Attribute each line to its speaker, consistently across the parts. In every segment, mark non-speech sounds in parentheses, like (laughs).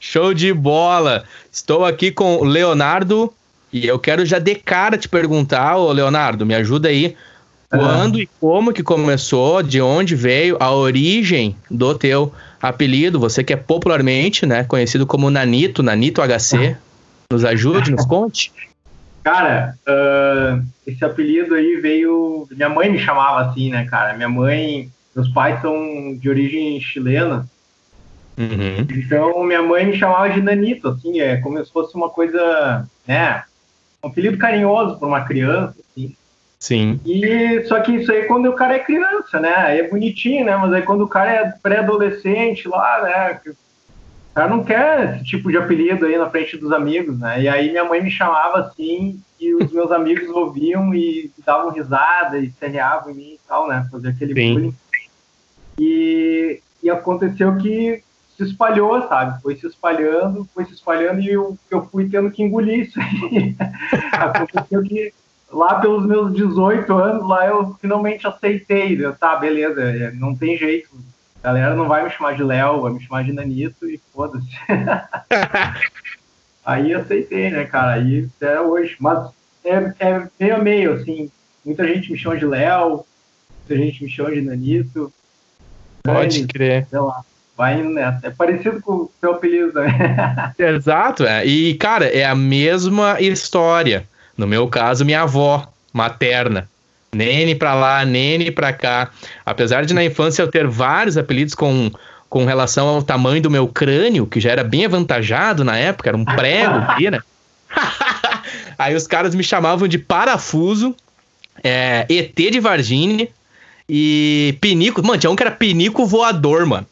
Speaker 1: Show de bola! Estou aqui com o Leonardo e eu quero já de cara te perguntar, ô Leonardo, me ajuda aí. Quando uhum. e como que começou, de onde veio a origem do teu apelido, você que é popularmente né, conhecido como Nanito, Nanito HC. Nos ajude, nos conte.
Speaker 2: Cara, uh, esse apelido aí veio. Minha mãe me chamava assim, né, cara? Minha mãe, meus pais são de origem chilena. Uhum. Então, minha mãe me chamava de Nanito, assim, é como se fosse uma coisa, né? Um apelido carinhoso para uma criança, assim.
Speaker 1: Sim.
Speaker 2: E só que isso aí quando o cara é criança, né? Aí é bonitinho, né? Mas aí quando o cara é pré-adolescente lá, né? O cara não quer esse tipo de apelido aí na frente dos amigos, né? E aí minha mãe me chamava assim e os meus amigos ouviam e davam risada e serreavam em mim e tal, né? Fazer aquele Sim. bullying. E, e aconteceu que se espalhou, sabe? Foi se espalhando, foi se espalhando e eu, eu fui tendo que engolir isso aí. (laughs) aconteceu que lá pelos meus 18 anos, lá eu finalmente aceitei. Eu, tá, beleza, é, não tem jeito. A galera não vai me chamar de Léo, vai me chamar de Nanito e foda-se. (laughs) Aí aceitei, né, cara? Aí até hoje. Mas é, é meio a meio, assim. Muita gente me chama de Léo, muita gente me chama de Nanito.
Speaker 1: Pode crer.
Speaker 2: Sei lá vai indo nessa. É parecido com o seu apelido também. (laughs)
Speaker 1: Exato, é. E, cara, é a mesma história. No meu caso, minha avó materna. Nene pra lá, nene pra cá. Apesar de na infância eu ter vários apelidos com, com relação ao tamanho do meu crânio, que já era bem avantajado na época, era um prego né? (laughs) Aí os caras me chamavam de parafuso, é, ET de Varginha e pinico. Mano, tinha um que era pinico voador, mano.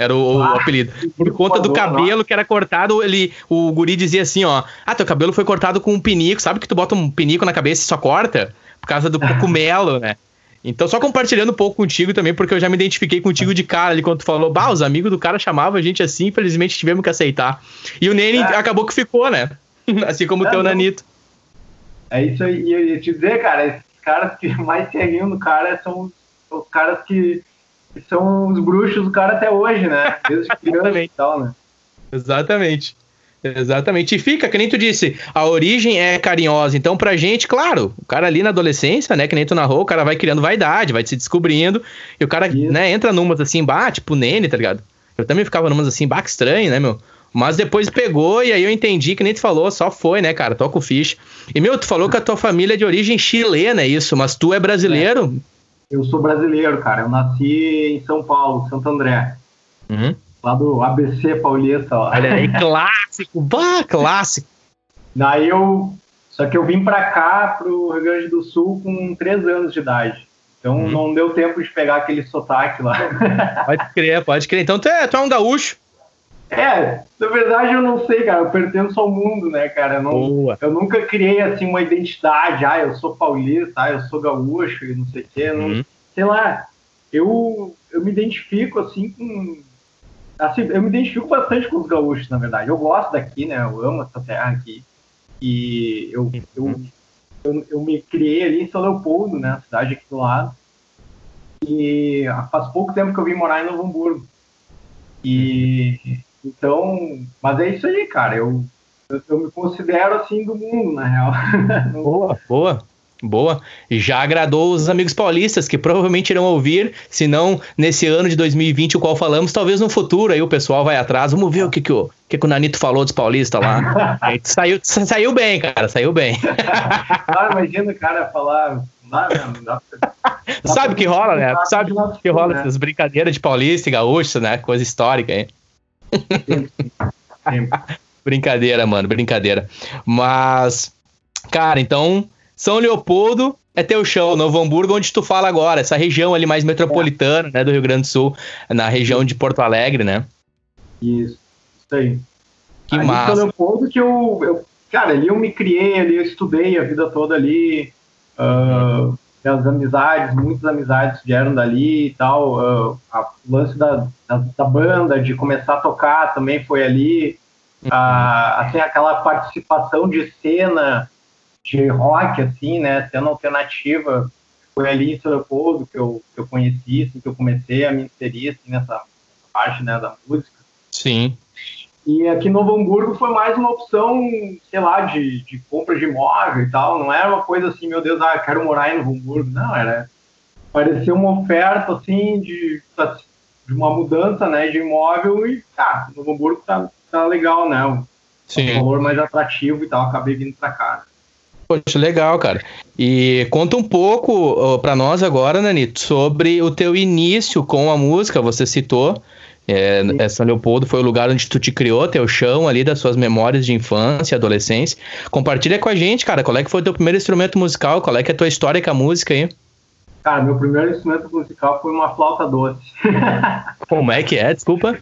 Speaker 1: Era o, ah, o apelido. Por conta do cabelo que era cortado, ele, o guri dizia assim, ó. Ah, teu cabelo foi cortado com um pinico. Sabe que tu bota um pinico na cabeça e só corta? Por causa do (laughs) cogumelo, né? Então, só compartilhando um pouco contigo também, porque eu já me identifiquei contigo de cara ali quando tu falou, bah, os amigos do cara chamavam a gente assim, infelizmente tivemos que aceitar. E o Nene é. acabou que ficou, né? (laughs) assim como o é, teu Nanito.
Speaker 2: É isso aí, e eu ia te dizer, cara, esses caras que mais se riam do cara são os caras que são os bruxos do cara até hoje, né? Desde (laughs) criança e tal, né?
Speaker 1: Exatamente. Exatamente. E fica, que nem tu disse, a origem é carinhosa. Então, pra gente, claro, o cara ali na adolescência, né? Que nem tu narrou, o cara vai criando vaidade, vai se descobrindo. E o cara, Isso. né, entra numas assim, bah, tipo Nene, tá ligado? Eu também ficava numas assim, bah, que estranho, né, meu? Mas depois pegou e aí eu entendi que nem tu falou, só foi, né, cara? Toca o ficha. E, meu, tu falou que a tua família é de origem chilena, é isso, mas tu é brasileiro? É.
Speaker 2: Eu sou brasileiro, cara. Eu nasci em São Paulo, Santo André. Uhum. Lá do ABC Paulista. Ó.
Speaker 1: Olha aí, (laughs) clássico, bah, clássico.
Speaker 2: Daí eu. Só que eu vim pra cá, pro Rio Grande do Sul, com três anos de idade. Então uhum. não deu tempo de pegar aquele sotaque lá. (laughs)
Speaker 1: Pode crer, pode crer. Então tu é, tu é um gaúcho.
Speaker 2: É, na verdade eu não sei, cara, eu pertenço ao mundo, né, cara? Eu, não, eu nunca criei, assim, uma identidade, ah, eu sou paulista, ah, eu sou gaúcho e não sei o quê, não, uhum. sei lá, eu, eu me identifico, assim, com... Assim, eu me identifico bastante com os gaúchos, na verdade. Eu gosto daqui, né, eu amo essa terra aqui, e eu, uhum. eu, eu, eu me criei ali em São Leopoldo, né, cidade aqui do lado, e faz pouco tempo que eu vim morar em Novo Hamburgo. E então, mas é isso aí, cara. Eu, eu, eu me considero assim do mundo, na real. (laughs)
Speaker 1: Boa, boa. Boa. Já agradou os amigos paulistas que provavelmente irão ouvir, se não nesse ano de 2020, o qual falamos, talvez no futuro aí o pessoal vai atrás. Vamos ver o que, que, o, que, que o Nanito falou dos paulistas lá. (laughs) saiu, saiu bem, cara, saiu bem. (laughs)
Speaker 2: ah, imagina o cara falar. Dá, dá,
Speaker 1: dá Sabe que rola, né? Sabe que rola né? essas brincadeiras de paulista e gaúcho, né? Coisa histórica brincadeira, mano, brincadeira. Mas, cara, então, São Leopoldo é teu chão, Novo Hamburgo, onde tu fala agora, essa região ali mais metropolitana, é. né, do Rio Grande do Sul, na região de Porto Alegre, né?
Speaker 2: Isso, isso aí.
Speaker 1: Que ali massa.
Speaker 2: São Leopoldo que eu, eu, cara, ali eu me criei, ali eu estudei a vida toda ali, uh, as amizades, muitas amizades vieram dali e tal. Uh, a, o lance da, da, da, banda, de começar a tocar também foi ali. Ah, assim, aquela participação de cena de rock, assim, né? Cena alternativa. Foi ali em São Leopoldo que eu, que eu conheci, assim, que eu comecei a me inserir assim, nessa parte né, da música.
Speaker 1: Sim.
Speaker 2: E aqui no Novo Hamburgo foi mais uma opção, sei lá, de, de compra de imóvel e tal. Não era uma coisa assim, meu Deus, ah, quero morar em Novo Hamburgo. Não, era. Parecia uma oferta, assim, de, de uma mudança, né, de imóvel e, tá, Novo Hamburgo tá, tá legal, né? Um,
Speaker 1: Sim.
Speaker 2: um valor mais atrativo e tal. Acabei vindo pra cá.
Speaker 1: Poxa, legal, cara. E conta um pouco para nós agora, Nanito, sobre o teu início com a música. Você citou é, é, São Leopoldo foi o lugar onde tu te criou, teu chão ali das suas memórias de infância, adolescência. Compartilha com a gente, cara, qual é que foi o teu primeiro instrumento musical? Qual é que é a tua história com a música aí?
Speaker 2: Cara, meu primeiro instrumento musical foi uma flauta doce. (laughs)
Speaker 1: Como é que é? Desculpa.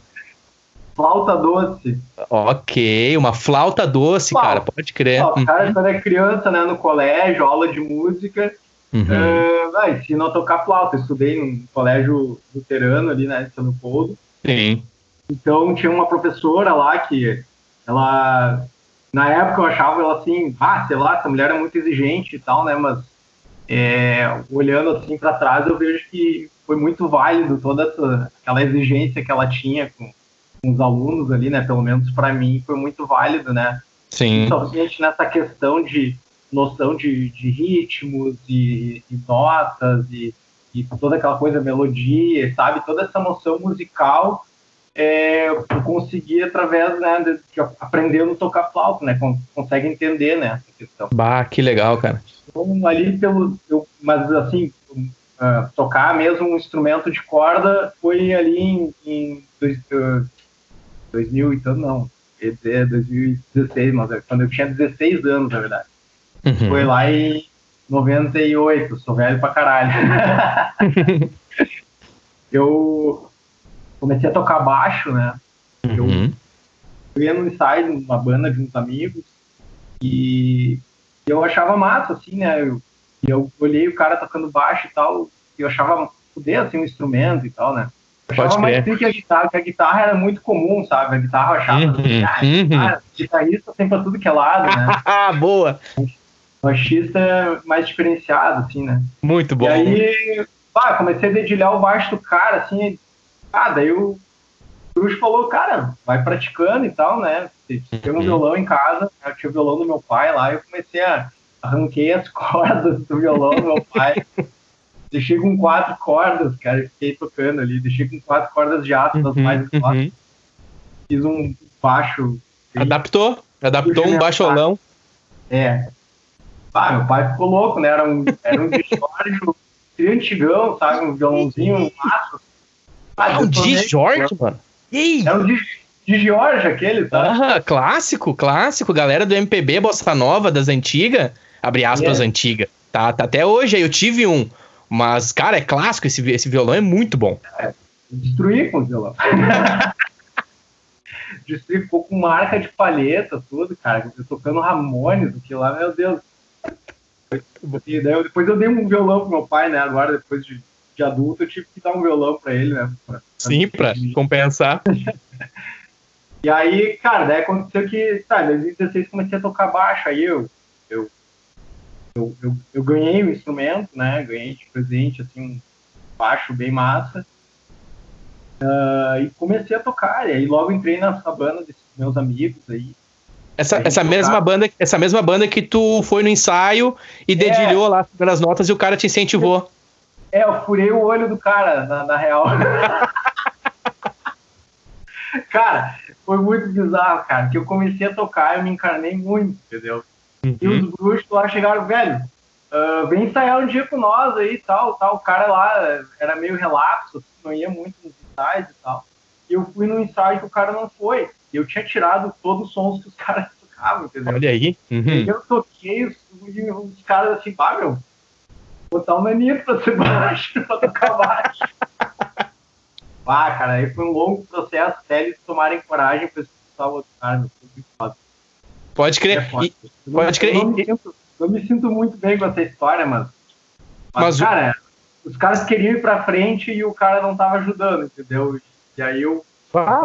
Speaker 2: Flauta doce.
Speaker 1: Ok, uma flauta doce, flauta. cara, pode crer.
Speaker 2: Flauta. Cara, uhum. quando é criança, né, no colégio, aula de música, uhum. uh, ah, a tocar flauta. Eu estudei num colégio luterano ali, né, de São Leopoldo.
Speaker 1: Sim.
Speaker 2: Então tinha uma professora lá que ela na época eu achava ela assim, ah, sei lá, essa mulher é muito exigente e tal, né? Mas é, olhando assim para trás eu vejo que foi muito válido toda essa, aquela exigência que ela tinha com, com os alunos ali, né? Pelo menos para mim foi muito válido, né?
Speaker 1: Sim.
Speaker 2: Principalmente nessa questão de noção de, de ritmos e, e notas e e toda aquela coisa, melodia, sabe? Toda essa noção musical é, eu consegui através, né, de, de aprendendo a tocar flauta, né? consegue entender, né, essa questão.
Speaker 1: Bah, que legal, cara.
Speaker 2: Então, ali pelo, eu, mas assim, uh, tocar mesmo um instrumento de corda foi ali em, em dois, uh, 2000 então não, 2016, mas é quando eu tinha 16 anos, na verdade. Uhum. Foi lá em 98, sou velho pra caralho. (laughs) eu comecei a tocar baixo, né?
Speaker 1: Uhum.
Speaker 2: Eu ia no ensaio, numa banda de uns amigos, e eu achava massa, assim, né? Eu, eu olhei o cara tocando baixo e tal, e eu achava poder, assim, um instrumento e tal, né? Eu achava Pode mais que a guitarra, que a guitarra era muito comum, sabe? A guitarra eu achava,
Speaker 1: uhum. assim, ah,
Speaker 2: uhum. guitarrista tem pra tudo que é lado, né? (laughs)
Speaker 1: Boa!
Speaker 2: Baixista é mais diferenciado, assim, né?
Speaker 1: Muito bom.
Speaker 2: E aí, pá, comecei a dedilhar o baixo do cara, assim, ah, daí o Bruxo falou, cara, vai praticando e tal, né? Tem um uhum. violão em casa, eu tinha o violão do meu pai lá, eu comecei a arranquei as (laughs) cordas do violão do meu pai. deixei com quatro cordas, cara, fiquei tocando ali, deixei com quatro cordas de aço das uhum, mais uhum. Fiz um baixo.
Speaker 1: Adaptou, adaptou um baixolão.
Speaker 2: É, ah, meu pai ficou louco, né? Era um, era um (laughs) Discord antigão, sabe? Um violãozinho, um maço.
Speaker 1: Ah, é um Dijorge, mano?
Speaker 2: Ei. É um de, George aquele, tá?
Speaker 1: Ah, clássico, clássico. Galera do MPB, Bossa Nova, das antigas. Abre aspas, é. antiga. Tá, tá até hoje aí, eu tive um. Mas, cara, é clássico, esse, esse violão é muito bom. É,
Speaker 2: destruí com o violão. (laughs) destruí, ficou com marca de palheta, tudo, cara. Eu tocando Ramones, que lá, meu Deus. E daí eu, depois eu dei um violão pro meu pai, né? Agora, depois de, de adulto, eu tive que dar um violão pra ele, né? Pra,
Speaker 1: Sim, pra compensar. (laughs)
Speaker 2: e aí, cara, daí aconteceu que, tá, em 2016 comecei a tocar baixo, aí eu, eu, eu, eu, eu ganhei o instrumento, né? Ganhei de presente, assim, um baixo bem massa. Uh, e comecei a tocar, e aí logo entrei nessa banda desses meus amigos aí,
Speaker 1: essa, essa mesma banda, essa mesma banda que tu foi no ensaio e é. dedilhou é, lá as notas e o cara te incentivou.
Speaker 2: É, eu furei o olho do cara, na, na real. (laughs) cara, foi muito bizarro, cara, que eu comecei a tocar, eu me encarnei muito, entendeu? Uhum. E os bruxos lá chegaram, velho, uh, vem ensaiar um dia com nós aí e tal, tal. O cara lá era meio relapso, não ia muito nos ensaios e tal. E eu fui no ensaio que o cara não foi eu tinha tirado todos os sons que os (laughs) caras tocavam, entendeu?
Speaker 1: Olha aí.
Speaker 2: Uhum. E eu toquei os, os caras assim, pá, meu, botar um menino pra ser (laughs) baixo, pra tocar baixo. (laughs) ah, cara, aí foi um longo processo até eles tomarem coragem pra expulsar o outro cara, meu, foi muito foda.
Speaker 1: Pode crer. É e, pode crer.
Speaker 2: Eu, não me sinto, eu me sinto muito bem com essa história, mas, mas, mas cara, os caras queriam ir pra frente e o cara não tava ajudando, entendeu? E aí eu ah.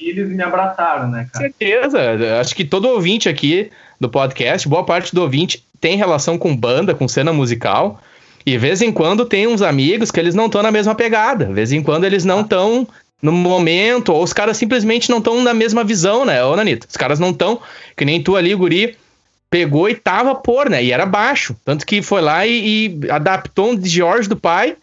Speaker 2: eles me abraçaram, né,
Speaker 1: cara? Certeza. Acho que todo ouvinte aqui do podcast, boa parte do ouvinte tem relação com banda, com cena musical. E de vez em quando tem uns amigos que eles não estão na mesma pegada. De vez em quando eles não estão no momento, ou os caras simplesmente não estão na mesma visão, né, ô Nanito? Os caras não estão, que nem tu ali, guri, pegou e tava por, né? E era baixo. Tanto que foi lá e, e adaptou um de George do pai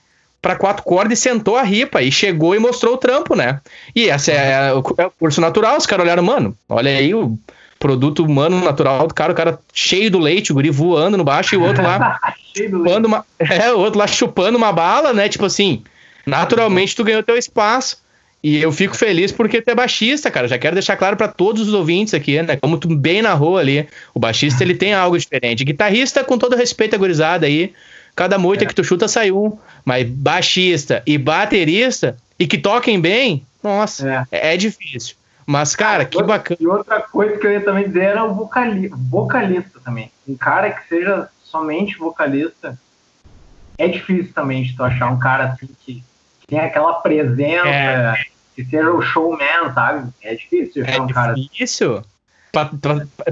Speaker 1: para quatro cordas e sentou a ripa e chegou e mostrou o trampo, né? E essa é, é, é o curso natural. Os caras olharam, mano, olha aí o produto humano natural do cara, o cara cheio do leite, o guri voando no baixo e o outro lá (laughs) chupando uma, (laughs) é, o outro lá chupando uma bala, né? Tipo assim, naturalmente tu ganhou teu espaço. E eu fico feliz porque tu é baixista, cara. Já quero deixar claro para todos os ouvintes aqui, né? Como tu bem narrou ali, o baixista ele tem algo diferente. Guitarrista, com todo respeito à gurizada aí, cada moita é. que tu chuta sai um. Mas baixista e baterista, e que toquem bem, nossa, é, é difícil. Mas, cara, ah, que
Speaker 2: outra,
Speaker 1: bacana.
Speaker 2: E outra coisa que eu ia também dizer era o vocali vocalista também. Um cara que seja somente vocalista, é difícil também de tu achar um cara assim que, que tem aquela presença. É que seja o showman, sabe? É difícil
Speaker 1: é
Speaker 2: um
Speaker 1: cara. É difícil.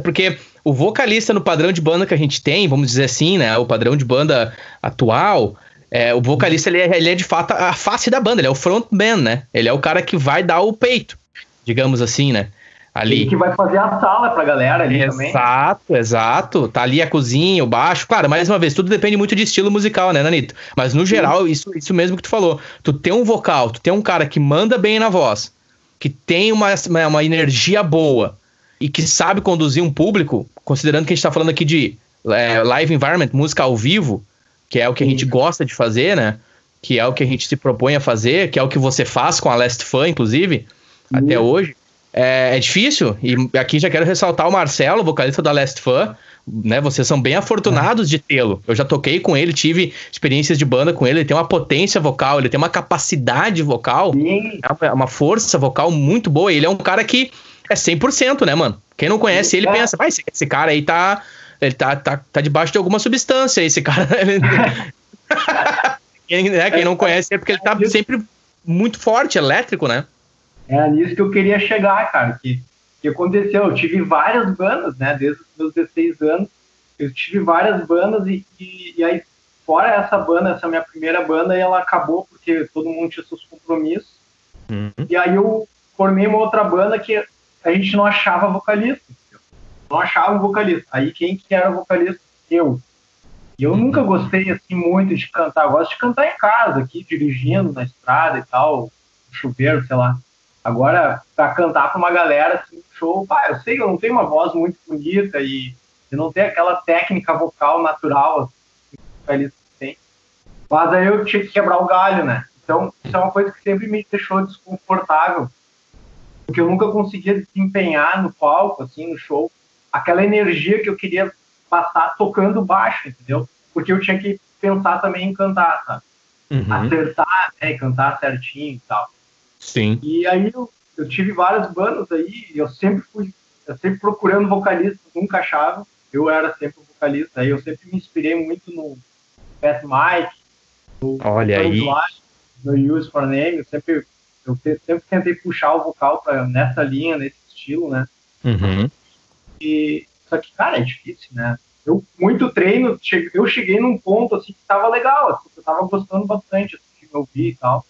Speaker 1: Porque o vocalista no padrão de banda que a gente tem, vamos dizer assim, né? O padrão de banda atual, é, o vocalista ele é, ele é, de fato a face da banda, ele é o frontman, né? Ele é o cara que vai dar o peito, digamos assim, né?
Speaker 2: ali. E que vai fazer a sala pra galera ali
Speaker 1: exato,
Speaker 2: também.
Speaker 1: Exato, exato. Tá ali a cozinha, o baixo. Claro, mais uma vez, tudo depende muito de estilo musical, né, Nanito? Mas no geral, isso, isso mesmo que tu falou. Tu tem um vocal, tu tem um cara que manda bem na voz, que tem uma, uma energia boa e que sabe conduzir um público, considerando que a gente tá falando aqui de é, live environment, música ao vivo, que é o que a gente gosta de fazer, né? Que é o que a gente se propõe a fazer, que é o que você faz com a Last Fan, inclusive, até hoje é, é, difícil, e aqui já quero ressaltar o Marcelo, vocalista da Last Fan, né? Vocês são bem afortunados de tê-lo. Eu já toquei com ele, tive experiências de banda com ele, ele tem uma potência vocal, ele tem uma capacidade vocal, é uma força vocal muito boa. Ele é um cara que é 100%, né, mano? Quem não conhece ele é. pensa, vai, esse, esse, cara aí tá ele tá, tá, tá debaixo de alguma substância, esse cara. (laughs) quem, né, quem não conhece é porque ele tá sempre muito forte, elétrico, né?
Speaker 2: É nisso que eu queria chegar, cara. Que, que aconteceu? Eu tive várias bandas, né? Desde os meus 16 anos. Eu tive várias bandas e, e, e aí, fora essa banda, essa minha primeira banda, ela acabou porque todo mundo tinha seus compromissos. Uhum. E aí eu formei uma outra banda que a gente não achava vocalista. Não achava vocalista. Aí quem que era vocalista? Eu. E eu nunca gostei assim muito de cantar. Eu gosto de cantar em casa, aqui, dirigindo na estrada e tal, chuveiro, sei lá. Agora, para cantar para uma galera, assim, show, pá, eu sei que eu não tenho uma voz muito bonita e eu não tenho aquela técnica vocal natural assim, que eles têm. Mas aí eu tinha que quebrar o galho, né? Então, isso é uma coisa que sempre me deixou desconfortável, porque eu nunca conseguia desempenhar no palco, assim, no show, aquela energia que eu queria passar tocando baixo, entendeu? Porque eu tinha que pensar também em cantar, sabe? Uhum. Acertar, né, cantar certinho e tal.
Speaker 1: Sim.
Speaker 2: E aí eu, eu tive várias bandas aí, eu sempre fui, eu sempre procurando vocalista, nunca achava. Eu era sempre um vocalista, aí eu sempre me inspirei muito no Pat Mike,
Speaker 1: no Olha aí.
Speaker 2: no Use for Name, eu sempre, eu sempre tentei puxar o vocal pra, nessa linha, nesse estilo, né?
Speaker 1: Uhum.
Speaker 2: E, só que, cara, é difícil, né? Eu, muito treino, eu cheguei num ponto, assim, que tava legal, assim, eu tava gostando bastante, assim, de me ouvir e tal.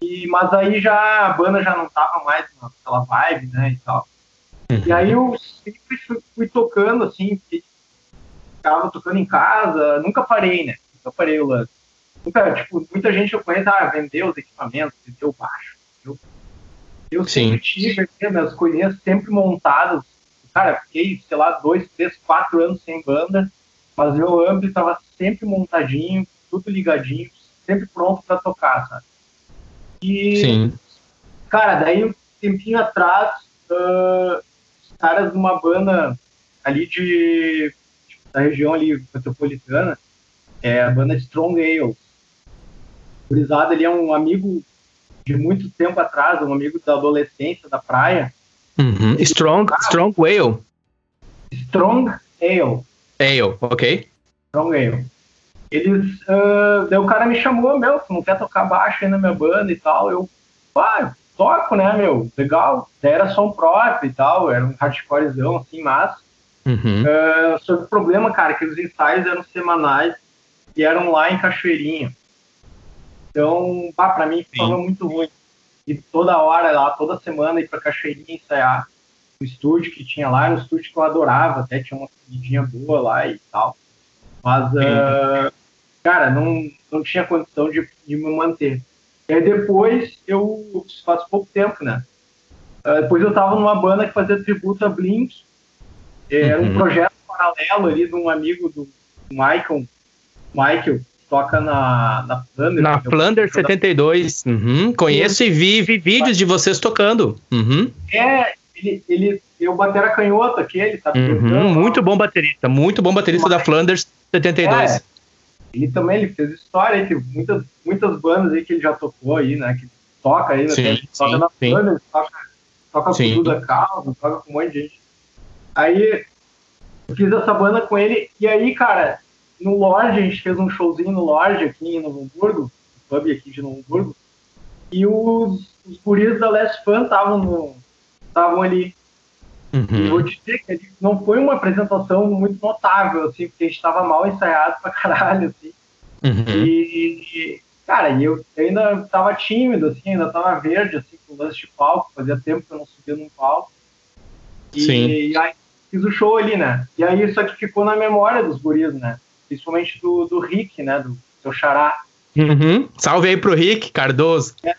Speaker 2: E, mas aí já a banda já não tava mais naquela vibe, né, e tal. Uhum. E aí eu sempre fui, fui tocando, assim, ficava tocando em casa, nunca parei, né, nunca parei o lance. Tipo, muita gente eu conheço, ah, vendeu os equipamentos, vendeu baixo. Eu, sempre tive minhas coisinhas sempre montadas. Cara, fiquei, sei lá, dois, três, quatro anos sem banda, mas meu amplo estava sempre montadinho, tudo ligadinho, sempre pronto para tocar, sabe? E,
Speaker 1: Sim.
Speaker 2: cara, daí um tempinho atrás, uh, os caras de uma banda ali de, da região ali metropolitana, é a banda Strong Ale. O ali é um amigo de muito tempo atrás, um amigo da adolescência, da praia.
Speaker 1: Uhum. Strong, Strong Whale.
Speaker 2: Strong Ale.
Speaker 1: Ale, ok.
Speaker 2: Strong Ale eles. Uh, daí o cara me chamou, meu, tu não quer tocar baixo aí na minha banda e tal. Eu, ah, toco, né, meu? Legal. Era som próprio e tal, era um hardcorezão, assim, mas. Uhum. Uh, só que o problema, cara, é que os ensaios eram semanais e eram lá em Cachoeirinha. Então, pá, pra mim ficava muito ruim. E toda hora lá, toda semana ir pra Cachoeirinha ensaiar no estúdio que tinha lá, era um estúdio que eu adorava, até tinha uma comidinha boa lá e tal. Mas, uh, cara, não, não tinha condição de, de me manter. E aí depois, eu, faz pouco tempo, né? Uh, depois eu tava numa banda que fazia tributo a Blink. Era uhum. um projeto paralelo ali de um amigo do Michael, Michael, toca na, na
Speaker 1: Flanders. Na Flanders 72. Uhum. Conheço e vi, vi vídeos de vocês tocando. Uhum.
Speaker 2: É, ele, ele eu batera canhoto aqui, ele tá
Speaker 1: uhum. Muito bom baterista, muito bom baterista Mas, da Flanders 72. É,
Speaker 2: ele também ele fez história aí, muitas, muitas bandas aí que ele já tocou aí, né? Que toca aí, né?
Speaker 1: Sim, toca na sim. Flanders,
Speaker 2: toca, toca sim. com Duda Calma, toca com um monte de gente. Aí eu fiz essa banda com ele, e aí, cara, no Lorde, a gente fez um showzinho no Lorde aqui em Novo Hamburgo, no pub aqui de Novo Hamburgo, e os, os guris da Last Fan estavam ali. Uhum. Vou te dizer que não foi uma apresentação muito notável, assim, porque a gente estava mal ensaiado pra caralho, assim. Uhum. E, cara, eu ainda tava tímido, assim, ainda tava verde, assim, com o lance de palco, fazia tempo que eu não subia num palco. E, Sim. e aí fiz o show ali, né? E aí isso aqui ficou na memória dos guris, né? Principalmente do, do Rick, né? Do seu xará.
Speaker 1: Uhum. Salve aí pro Rick Cardoso. É.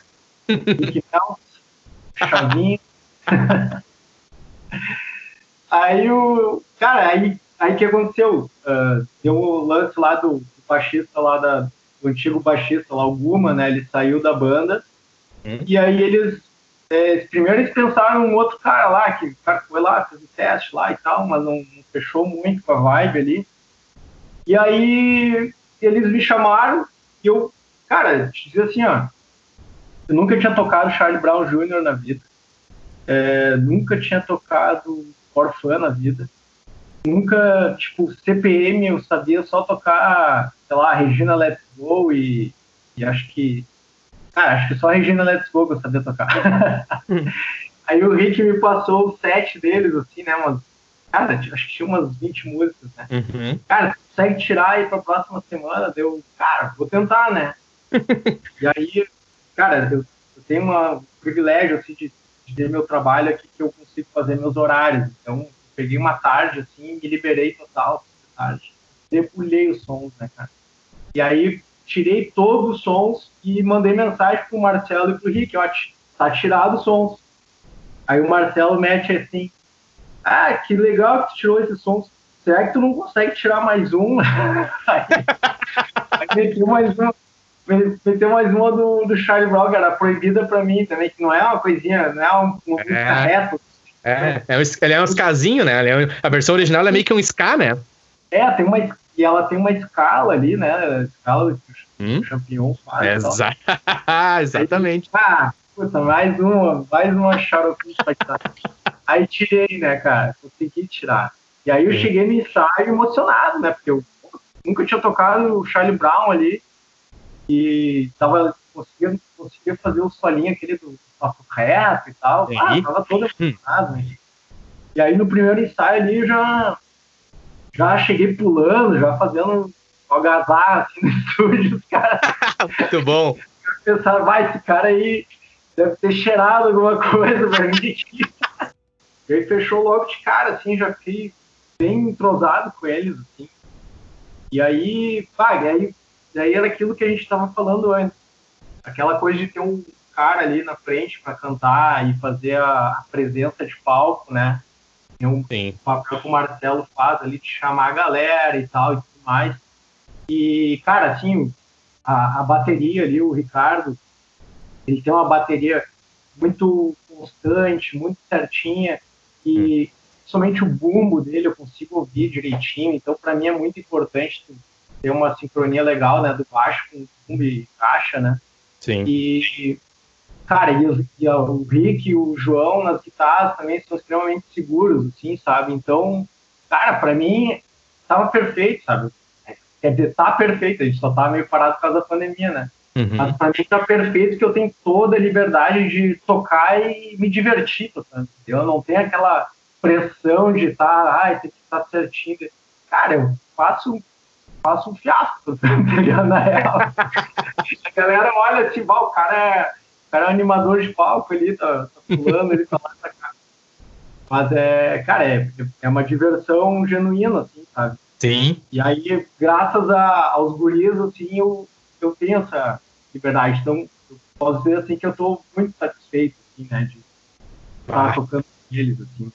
Speaker 2: Rick Nelson, Chavinho. (laughs) aí o. Cara, aí aí que aconteceu? Uh, deu o lance lá do, do baixista lá da, do antigo baixista lá, o Guma, né? Ele saiu da banda. Hum. E aí eles. É, primeiro eles pensaram um outro cara lá, que o cara foi lá, fez um teste lá e tal, mas não, não fechou muito com a vibe ali. E aí eles me chamaram e eu, cara, te dizer assim, ó, eu nunca tinha tocado Charlie Brown Jr. na vida. É, nunca tinha tocado Orfã na vida. Nunca, tipo, CPM eu sabia só tocar, sei lá, Regina Let's Go e, e acho que. Cara, acho que só Regina Let's Go eu sabia tocar. (laughs) Aí o Rick me passou o set deles, assim, né? Umas, cara, acho que tinha umas 20 músicas, né? Uhum. Cara, consegue tirar aí pra próxima semana? Deu, cara, vou tentar, né? (laughs) e aí, cara, eu, eu tenho uma, um privilégio, assim, de de ter meu trabalho aqui que eu consigo fazer meus horários. Então, peguei uma tarde assim, me liberei total tarde. Debulhei os sons, né, cara? E aí tirei todos os sons e mandei mensagem pro Marcelo e pro Rick, ó, tá tirado os sons. Aí o Marcelo mete assim, ah, que legal que tu tirou esses sons. Será que tu não consegue tirar mais um? (laughs) aí, meti mais um Meteu mais uma do, do Charlie Brown, que era proibida pra mim também, que não é uma coisinha, não é um, é. reto.
Speaker 1: É, é um, ele é um skazinho, né? É a versão original é meio que um ska, né?
Speaker 2: É, tem uma, e ela tem uma escala ali, né? Escala que hum? o champignon faz.
Speaker 1: Exa (laughs) exatamente.
Speaker 2: Aí, ah, puta, mais uma, mais uma tirar. Aí tirei, né, cara? Consegui tirar. E aí eu cheguei no ensaio emocionado, né? Porque eu nunca tinha tocado o Charlie Brown ali e tava conseguia, conseguia fazer o solinho aquele do papo reto e tal. Ah, tava todo emocionado. Hum. E aí no primeiro ensaio ali já já cheguei pulando, já fazendo algazarra assim no (laughs) estúdio, os caras. (laughs)
Speaker 1: Muito bom.
Speaker 2: Pensaram, vai, esse cara aí deve ter cheirado alguma coisa pra mim. (laughs) e aí fechou logo de cara, assim, já fiquei bem entrosado com eles, assim. E aí, pá, e aí e aí era aquilo que a gente estava falando antes. Aquela coisa de ter um cara ali na frente para cantar e fazer a, a, presença de palco, né? Tem um Sim. papel que o Marcelo faz ali de chamar a galera e tal e tudo mais. E, cara, assim, a, a bateria ali, o Ricardo, ele tem uma bateria muito constante, muito certinha e hum. somente o bumbo dele eu consigo ouvir direitinho. Então, para mim é muito importante ter uma sincronia legal, né, do baixo com o e caixa, né?
Speaker 1: Sim.
Speaker 2: E, cara, e, e o Rick e o João nas guitarras também são extremamente seguros, assim, sabe? Então, cara, para mim, tava perfeito, sabe? Quer dizer, tá perfeito, a gente só tá meio parado por causa da pandemia, né? Uhum. Mas pra mim tá perfeito que eu tenho toda a liberdade de tocar e me divertir tocando. Eu não tenho aquela pressão de estar, tá, ai, tem que estar tá certinho. Cara, eu faço, faço um fiasco, (laughs) tá Na real. a galera olha assim, o cara é, o cara é um animador de palco ali, tá, tá pulando, ele tá lá pra cá. Mas é, cara, é, é uma diversão genuína, assim, sabe?
Speaker 1: Sim.
Speaker 2: E aí, graças a, aos guris, assim, eu, eu tenho essa liberdade. Então, eu posso dizer, assim, que eu estou muito satisfeito, assim, né, de estar ah. tocando com eles, assim.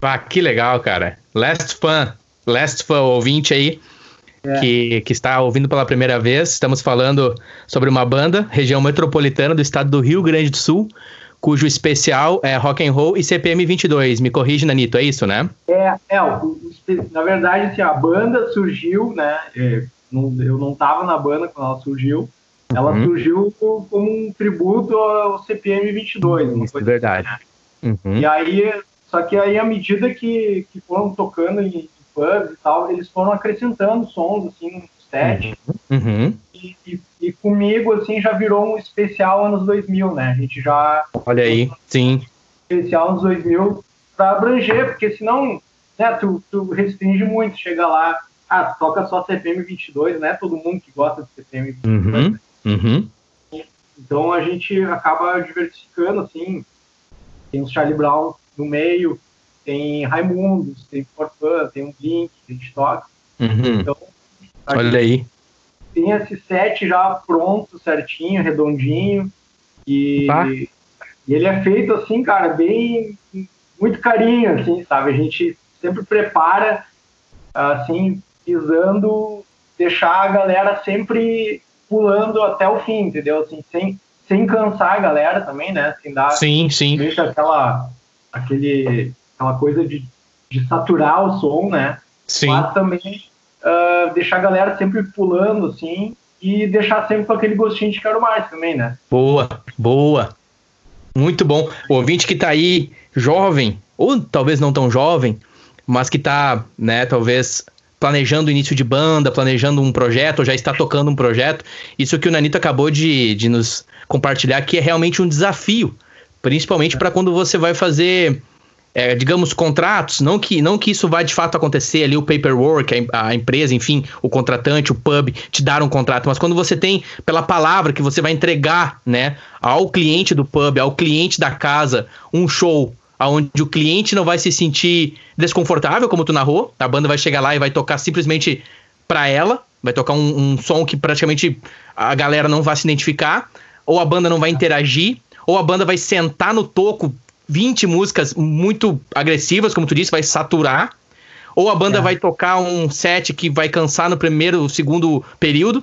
Speaker 1: Ah, que legal, cara. Last Fan, Last Fan ouvinte aí, é. que, que está ouvindo pela primeira vez. Estamos falando sobre uma banda, região metropolitana do estado do Rio Grande do Sul, cujo especial é rock and roll e CPM 22. Me corrige, Nanito, é isso, né?
Speaker 2: É, é o, na verdade, assim, a banda surgiu, né? É, eu não estava na banda quando ela surgiu. Ela uhum. surgiu como um tributo ao CPM 22.
Speaker 1: Isso, é verdade.
Speaker 2: Assim, uhum. E aí, só que aí à medida que, que foram tocando em, em pubs e tal, eles foram acrescentando sons assim no set.
Speaker 1: Uhum. uhum.
Speaker 2: E, e, e, comigo assim já virou um especial anos 2000, né? A gente já
Speaker 1: Olha aí, sim.
Speaker 2: Especial anos 2000 para abranger, porque senão, né, tu, tu restringe muito, chega lá, ah, toca só CPM 22, né? Todo mundo que gosta de CPM 22.
Speaker 1: Uhum. Uhum.
Speaker 2: Então a gente acaba diversificando assim. Tem o Charlie Brown no meio, tem Raimundos, tem Forfan, tem um Blink a gente toca.
Speaker 1: Uhum. Então, Olha aí.
Speaker 2: Tem esse set já pronto, certinho, redondinho. E, e, ele é feito assim, cara, bem. Muito carinho, assim, sabe? A gente sempre prepara, assim, pisando, deixar a galera sempre pulando até o fim, entendeu? Assim, sem, sem cansar a galera também, né? Sem dar
Speaker 1: sim, sim.
Speaker 2: aquela, aquele, aquela coisa de, de saturar o som, né?
Speaker 1: Sim.
Speaker 2: Mas também uh, deixar a galera sempre pulando, assim, e deixar sempre com aquele gostinho de quero mais também, né?
Speaker 1: Boa, boa. Muito bom. O ouvinte que tá aí, jovem, ou talvez não tão jovem, mas que tá, né, talvez planejando o início de banda, planejando um projeto, ou já está tocando um projeto. Isso que o Nanito acabou de, de nos compartilhar, que é realmente um desafio, principalmente para quando você vai fazer, é, digamos, contratos. Não que, não que isso vai de fato acontecer ali, o paperwork, a, a, empresa, enfim, o contratante, o pub, te dar um contrato, mas quando você tem, pela palavra que você vai entregar né, ao cliente do pub, ao cliente da casa, um show onde o cliente não vai se sentir desconfortável, como tu narrou. A banda vai chegar lá e vai tocar simplesmente pra ela, vai tocar um, um som que praticamente a galera não vai se identificar, ou a banda não vai interagir, ou a banda vai sentar no toco 20 músicas muito agressivas, como tu disse, vai saturar, ou a banda é. vai tocar um set que vai cansar no primeiro, segundo período.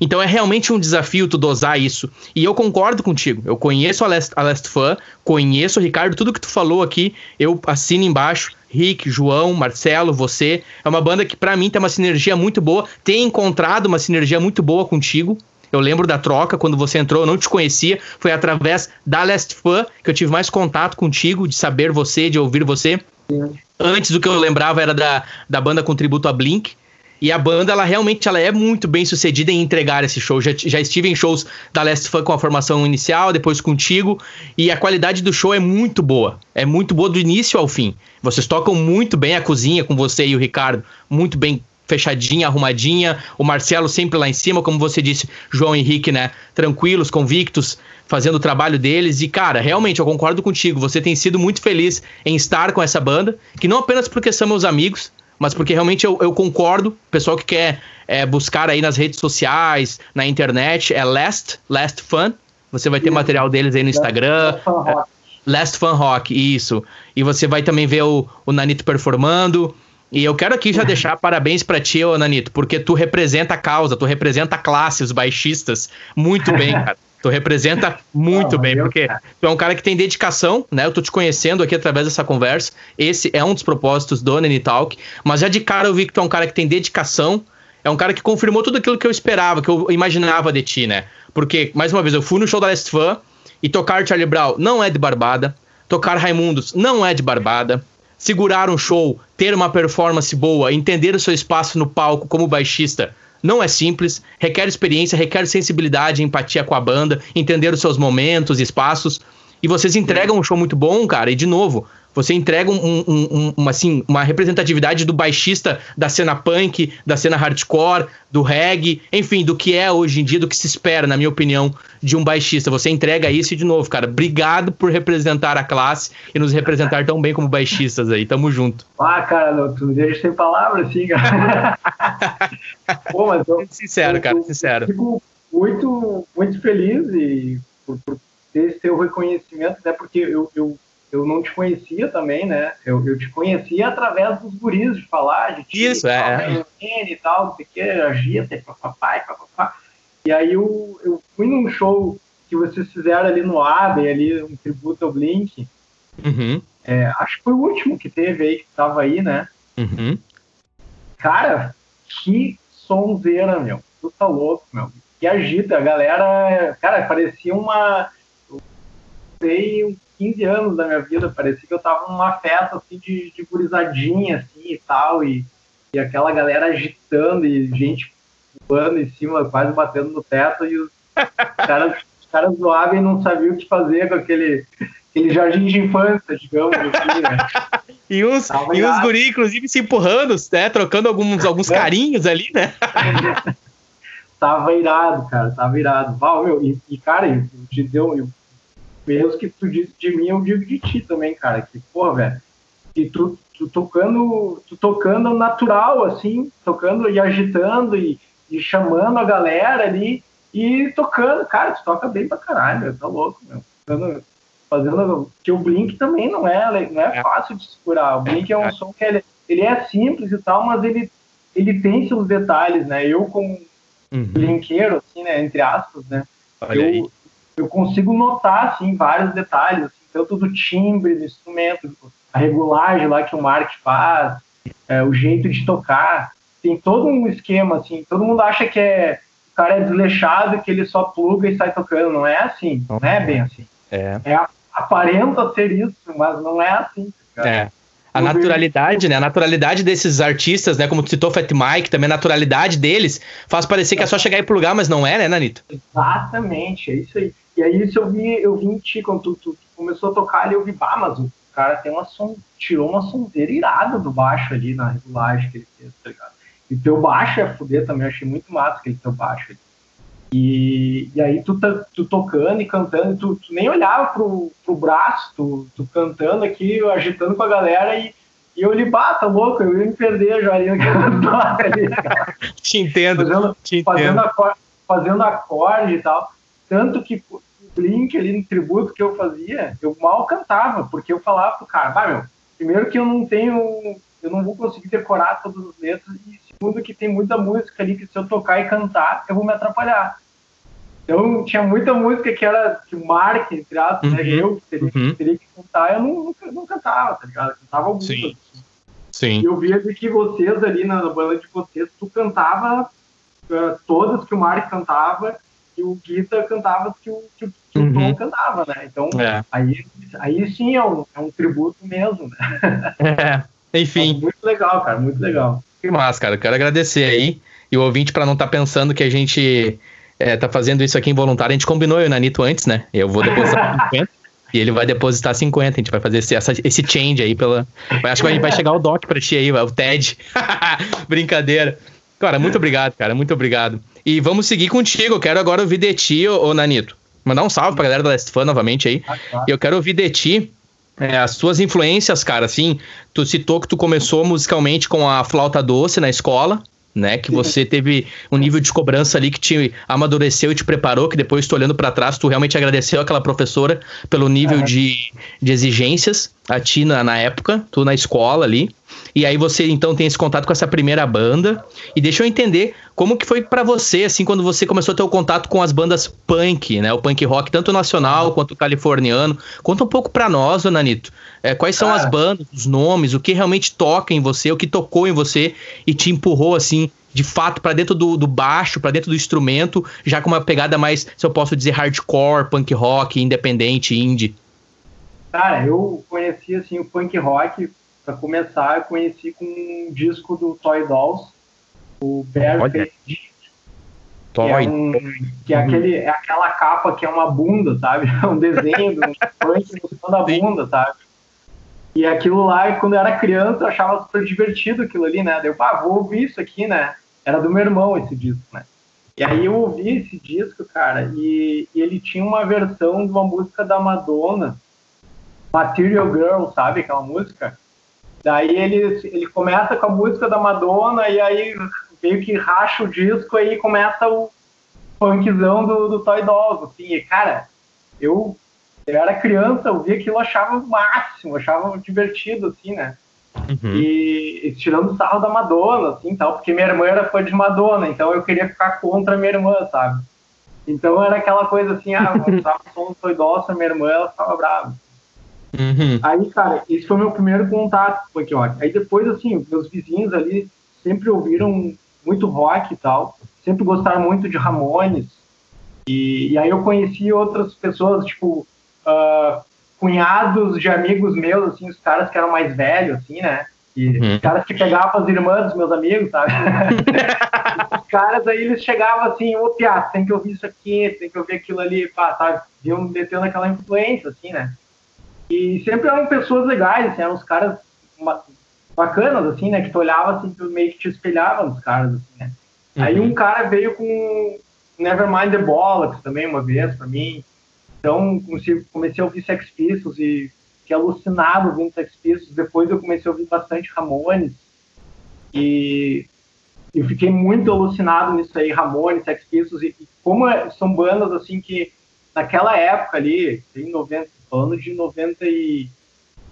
Speaker 1: Então é realmente um desafio tu dosar isso. E eu concordo contigo. Eu conheço a Last, a Last Fan, conheço o Ricardo, tudo que tu falou aqui, eu assino embaixo. Rick, João, Marcelo, você. É uma banda que para mim tem uma sinergia muito boa. Tem encontrado uma sinergia muito boa contigo. Eu lembro da troca, quando você entrou, eu não te conhecia. Foi através da Last Fan que eu tive mais contato contigo, de saber você, de ouvir você. Sim. Antes do que eu lembrava era da, da banda com tributo a Blink. E a banda, ela realmente ela é muito bem sucedida em entregar esse show. Já, já estive em shows da Last Fun com a formação inicial, depois contigo, e a qualidade do show é muito boa. É muito boa do início ao fim. Vocês tocam muito bem a cozinha com você e o Ricardo, muito bem fechadinha, arrumadinha. O Marcelo sempre lá em cima, como você disse, João Henrique, né? Tranquilos, convictos, fazendo o trabalho deles. E, cara, realmente, eu concordo contigo. Você tem sido muito feliz em estar com essa banda, que não apenas porque somos amigos, mas porque realmente eu, eu concordo. Pessoal que quer é, buscar aí nas redes sociais, na internet, é Last, Last Fun. Você vai ter material deles aí no Instagram. Last Fun Rock, isso. E você vai também ver o, o Nanito performando. E eu quero aqui já deixar parabéns para ti, ô Nanito, porque tu representa a causa, tu representa a classe, os baixistas, muito bem, (laughs) cara. Tu representa muito bem, porque tu é um cara que tem dedicação, né? Eu tô te conhecendo aqui através dessa conversa. Esse é um dos propósitos do Nene Talk. Mas já de cara eu vi que tu é um cara que tem dedicação. É um cara que confirmou tudo aquilo que eu esperava, que eu imaginava de ti, né? Porque, mais uma vez, eu fui no show da Last Fan e tocar Charlie Brown não é de Barbada. Tocar Raimundos não é de Barbada. Segurar um show, ter uma performance boa, entender o seu espaço no palco como baixista não é simples, requer experiência, requer sensibilidade, empatia com a banda, entender os seus momentos, espaços. E vocês entregam um show muito bom, cara. E de novo, você entrega um, um, um, uma, assim, uma representatividade do baixista da cena punk, da cena hardcore, do reggae, enfim, do que é hoje em dia, do que se espera, na minha opinião, de um baixista. Você entrega isso e, de novo, cara, obrigado por representar a classe e nos representar tão bem como baixistas aí. Tamo junto.
Speaker 2: Ah, cara, não, tu deixa sem palavras, assim, cara. (laughs)
Speaker 1: Pô, mas eu, sincero, eu, cara, sincero.
Speaker 2: Fico muito, muito feliz e por, por ter esse teu reconhecimento, até porque eu, eu eu não te conhecia também, né? Eu, eu te conhecia através dos guris de falar, de
Speaker 1: ti, Isso, é.
Speaker 2: e tal, não sei o que, agita, papai, papapá. E aí eu, eu fui num show que vocês fizeram ali no Abbey, ali, um tributo ao Blink.
Speaker 1: Uhum.
Speaker 2: É, acho que foi o último que teve aí, que tava aí, né?
Speaker 1: Uhum.
Speaker 2: Cara, que sonzeira, meu. Tu tá louco, meu. Que agita, a galera, cara, parecia uma. Eu sei 15 anos da minha vida, parecia que eu tava numa festa assim de, de gurizadinha assim e tal, e, e aquela galera agitando e gente voando em cima, quase batendo no teto, e os (laughs) caras, os caras zoavam e não sabiam o que fazer com aquele, aquele jardim de infância, digamos assim, né? (laughs)
Speaker 1: E uns, e uns guri, inclusive, se empurrando, né? Trocando alguns, alguns (laughs) é. carinhos ali, né?
Speaker 2: tava irado, cara, tava irado. Val, meu, e, e cara, eu te deu, eu mesmo que tu disse de mim, eu digo de ti também, cara. Que, porra, velho, que tu, tu tocando, tu tocando natural, assim, tocando e agitando e, e chamando a galera ali e tocando, cara, tu toca bem pra caralho, meu, tá louco, meu. Tocando, fazendo. Que o Blink também não é, não é, é. fácil de segurar. O Blink é um é. som que ele, ele é simples e tal, mas ele, ele tem seus detalhes, né? Eu, como uhum. brinqueiro, assim, né? Entre aspas, né? Olha eu, aí eu consigo notar assim, vários detalhes, assim, tanto do timbre do instrumento, a regulagem lá que o Mark faz, é, o jeito de tocar. Tem todo um esquema, assim, todo mundo acha que é, o cara é desleixado, que ele só pluga e sai tocando. Não é assim, não é bem assim.
Speaker 1: É.
Speaker 2: é aparenta ser isso, mas não é assim.
Speaker 1: Cara. É a naturalidade, né? A naturalidade desses artistas, né? Como tu citou Fat Mike, também a naturalidade deles faz parecer que é só chegar e plugar, mas não é, né, Nanito?
Speaker 2: Exatamente, é isso aí. E aí isso eu vi, eu vi em ti, quando tu, tu, tu começou a tocar ali, eu vi, bah, mas o cara tem uma som, tirou uma sonzeira irada do baixo ali na regulagem que ele fez, tá ligado? E teu baixo é fuder também, eu achei muito massa aquele teu baixo ali. E, e aí tu, tá, tu tocando e cantando, tu, tu, nem olhava pro, pro braço, tu, tu cantando aqui, agitando com a galera e, e eu li, bata tá louco, eu ia me perder já ali naquela (laughs)
Speaker 1: Te entendo,
Speaker 2: fazendo,
Speaker 1: te
Speaker 2: fazendo, acorde, fazendo acorde e tal. Tanto que o Blink ali no tributo que eu fazia, eu mal cantava, porque eu falava pro cara, bah, meu, primeiro que eu não tenho, eu não vou conseguir decorar todas as letras, e segundo que tem muita música ali que se eu tocar e cantar, eu vou me atrapalhar. Então tinha muita música que era de marca, entre aspas, né, uhum. né? Eu teria, uhum. teria, que cantar, eu não, não, não cantava, tá ligado? Eu cantava algumas.
Speaker 1: Sim. Assim. Sim.
Speaker 2: E eu via que vocês ali na banda de vocês, tu cantava uh, todas que o Mark cantava e o Guita cantava que o, que, que uhum. o Tom cantava, né? Então, é. aí, aí sim é um, é um tributo mesmo, né? (laughs)
Speaker 1: É, enfim.
Speaker 2: É muito legal, cara, muito legal.
Speaker 1: Que massa, cara. Quero agradecer aí. E o ouvinte, para não estar tá pensando que a gente é, tá fazendo isso aqui involuntário, a gente combinou eu e o Nanito antes, né? Eu vou depositar (laughs) 50 e ele vai depositar 50. A gente vai fazer esse, essa, esse change aí pela. Acho que vai chegar o Doc pra ti aí, o TED. (laughs) Brincadeira. Cara, muito obrigado, cara. Muito obrigado. E vamos seguir contigo. Eu quero agora ouvir de ti, ô, ô Nanito. Mandar um salve pra galera da Last Fan novamente aí. Ah, tá. E eu quero ouvir de ti é, as suas influências, cara. Assim, tu citou que tu começou musicalmente com a flauta doce na escola né? Que você teve um nível de cobrança ali que te amadureceu e te preparou, que depois tu olhando para trás, tu realmente agradeceu aquela professora pelo nível de, de exigências a ti na, na época, tu na escola ali. E aí você então tem esse contato com essa primeira banda. E deixa eu entender como que foi para você, assim, quando você começou a ter o contato com as bandas punk, né? O punk rock, tanto nacional quanto californiano. Conta um pouco para nós, Nanito. É, quais são as bandas, os nomes, o que realmente toca em você, o que tocou em você e te empurrou, assim, de fato, para dentro do, do baixo, para dentro do instrumento, já com uma pegada mais, se eu posso dizer, hardcore, punk rock, independente, indie?
Speaker 2: Cara, eu conheci, assim, o punk rock para começar, eu conheci com um disco do Toy Dolls, o Bear Toy. Que é, um, que é, aquele, é aquela capa que é uma bunda, sabe? (laughs) um desenho de um punk mostrando a bunda, sabe? E aquilo lá, quando eu era criança, eu achava super divertido aquilo ali, né? Daí eu, ah, vou ouvir isso aqui, né? Era do meu irmão esse disco, né? E aí eu ouvi esse disco, cara, e, e ele tinha uma versão de uma música da Madonna, Material Girl, sabe? Aquela música. Daí ele, ele começa com a música da Madonna e aí meio que racha o disco e começa o funkzão do, do Toy Dolls, assim. E, cara, eu eu era criança, eu via aquilo, achava o máximo, achava divertido, assim, né? Uhum. E, e, tirando sarro da Madonna, assim, tal, porque minha irmã era fã de Madonna, então eu queria ficar contra minha irmã, sabe? Então era aquela coisa assim, ah, (laughs) eu tava som foi doce, minha irmã, ela ficava brava. Uhum. Aí, cara, esse foi meu primeiro contato com punk rock. Aí depois, assim, meus vizinhos ali sempre ouviram muito rock e tal, sempre gostaram muito de Ramones. E, e aí eu conheci outras pessoas, tipo, uh, cunhados de amigos meus, assim, os caras que eram mais velhos, assim, né? E uhum. os caras que pegavam as irmãs dos meus amigos, sabe? (laughs) os caras aí, eles chegavam assim, ô Piá, tem que ouvir isso aqui, tem que ouvir aquilo ali, pá, sabe? Iam metendo aquela influência, assim, né? E sempre eram pessoas legais, assim, eram uns caras bacanas, assim, né? Que tu olhava, assim, tu meio que te espelhava nos caras, assim, né? Uhum. Aí um cara veio com Nevermind the Bollocks também, uma vez, pra mim. Então, comecei a ouvir Sex Pistols e fiquei alucinado ouvindo Sex Pistols. Depois eu comecei a ouvir bastante Ramones e eu fiquei muito alucinado nisso aí, Ramones, Sex Pistols. E, e como é, são bandas, assim, que naquela época ali, em 90, falando de 90 e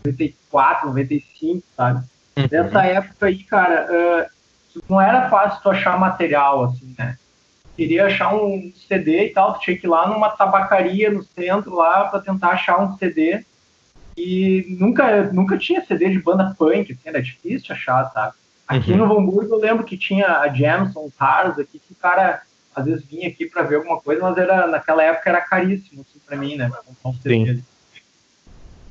Speaker 2: 94, 95, sabe? Uhum. Nessa época aí, cara, uh, não era fácil tu achar material, assim, né? queria achar um CD e tal, tinha que ir lá numa tabacaria no centro lá para tentar achar um CD. E nunca, nunca tinha CD de banda punk, assim, era difícil achar, sabe? Aqui uhum. no Hamburgo eu lembro que tinha a Jamson, os aqui, que o cara às vezes vinha aqui para ver alguma coisa, mas era, naquela época era caríssimo, assim, para mim, né? CD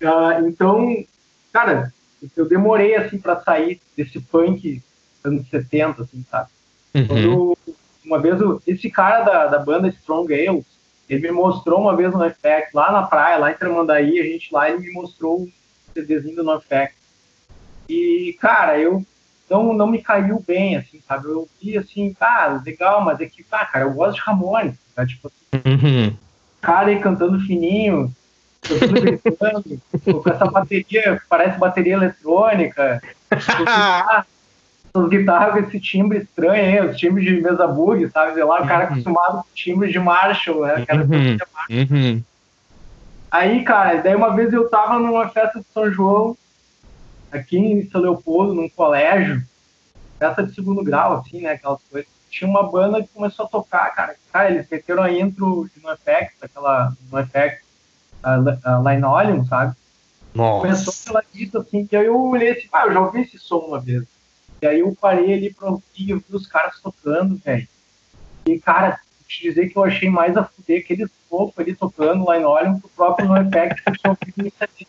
Speaker 2: uh, então, cara, eu demorei, assim, para sair desse punk anos 70, assim, sabe? Uhum. Quando uma vez esse cara da, da banda Strong Ales, ele me mostrou uma vez no FX, lá na praia, lá em Tramandaí, a gente lá, ele me mostrou um CDzinho do NoFX. E, cara, eu não, não me caiu bem, assim, sabe? Eu vi assim, ah, legal, mas é que, ah, cara, eu gosto de Ramones, tá? Tipo assim, uhum. cara aí cantando fininho, gritando, com essa bateria, parece bateria eletrônica. (laughs) ah, as guitarras com esse timbre estranho, hein? os timbres de mesa bug, sabe? Sei lá, o cara uhum. acostumado com timbre de Marshall, né? O cara uhum. Uhum. Aí, cara, daí uma vez eu tava numa festa de São João, aqui em São Leopoldo, num colégio, festa de segundo grau, assim, né? Aquelas coisas. Tinha uma banda que começou a tocar, cara. Cara, eles meteram a intro de NoFX, aquela NoFX uh, uh, Linoleum, sabe? Nossa. Começou aquela lista, assim, que aí eu olhei assim, ah, eu já ouvi esse som uma vez. E aí eu parei ali pra ouvir, eu vi os caras tocando, velho. E, cara, te dizer que eu achei mais a fuder aquele pouco ali tocando lá em Orion que o próprio No Effect que eu tinha ouvido isso aqui.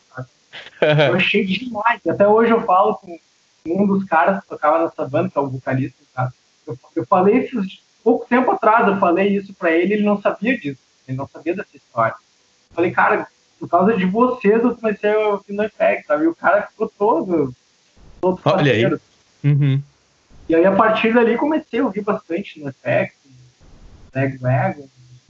Speaker 2: Eu achei demais. Até hoje eu falo com um dos caras que tocava nessa banda, que é o vocalista, cara. Eu, eu falei isso pouco tempo atrás, eu falei isso pra ele, ele não sabia disso. Ele não sabia dessa história. Falei, cara, por causa de vocês eu comecei a ouvir No Effect, sabe? E o cara ficou todo, todo
Speaker 1: Olha parceiro. aí. Uhum.
Speaker 2: E aí, a partir dali, comecei a ouvir bastante no Effect, Wagon.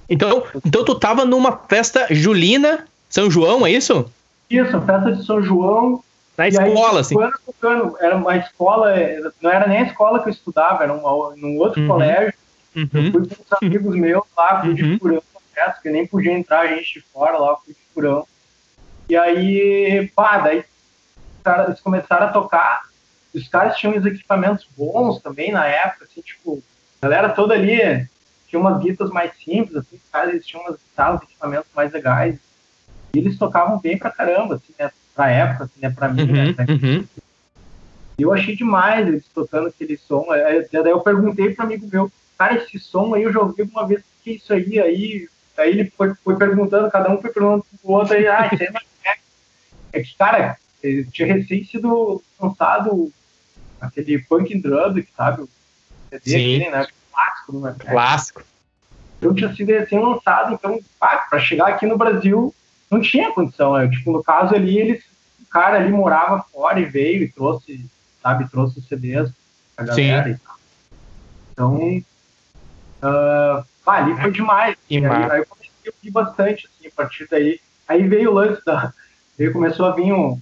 Speaker 1: Então, então, tu tava numa festa julina, São João, é isso?
Speaker 2: Isso, festa de São João.
Speaker 1: Na escola, aí, assim?
Speaker 2: Tocando, era uma escola, não era nem a escola que eu estudava, era uma, num outro uhum. colégio. Uhum. Eu fui com uns amigos meus lá, fui uhum. de furão festa, que nem podia entrar a gente de fora lá, fui furão. E aí, pá, daí eles começaram a tocar os caras tinham uns equipamentos bons também na época, assim, tipo, a galera toda ali tinha umas guitas mais simples, assim, os caras eles tinham umas guitarras, equipamentos mais legais. E eles tocavam bem pra caramba, assim, né, pra época, assim, né, pra mim, né, uhum, né, uhum. E eu achei demais eles tocando aquele som. Aí, daí eu perguntei para amigo meu, cara, esse som aí eu já ouvi uma vez, o que é isso aí? Aí, aí ele foi, foi perguntando, cada um foi perguntando pro outro, aí, ah, isso aí não é. É que, cara, tinha recém sido lançado aquele Punk and Drug, sabe?
Speaker 1: CD Sim. Aquele, né? Clássico,
Speaker 2: não é?
Speaker 1: Clássico.
Speaker 2: eu tinha sido recém-lançado, então, para chegar aqui no Brasil, não tinha condição, né? Tipo, no caso ali, eles, o cara ali morava fora e veio e trouxe, sabe, trouxe os CDs pra galera Sim. e tal. Então, uh, ah, ali foi demais. E aí, aí, eu comecei a ouvir bastante, assim, a partir daí. Aí veio o lance da... Veio, começou a vir um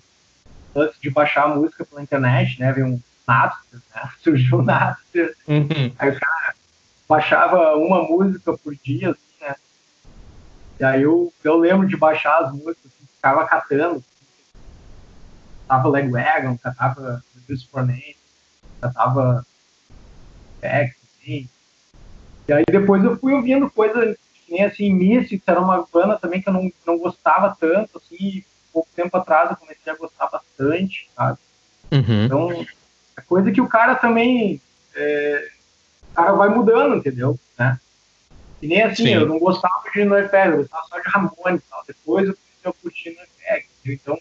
Speaker 2: lance de baixar a música pela internet, né? Veio um Napster, né? (laughs) Surgiu o Napster. Uhum. Aí o cara baixava uma música por dia, assim, né? E aí eu, eu lembro de baixar as músicas, assim, ficava catando. Catava Legwagon, catava Reviews for Name, catava Back, assim. E aí depois eu fui ouvindo coisa que nem assim, Mystics, era uma banda também que eu não, não gostava tanto, assim, pouco tempo atrás eu comecei a gostar bastante, sabe? Uhum. Então, é coisa que o cara também é, o cara vai mudando, entendeu? Né? E nem assim, Sim. eu não gostava de NoFX, eu gostava só de Ramone e tal. Depois eu comecei a curtir NoFX, Então,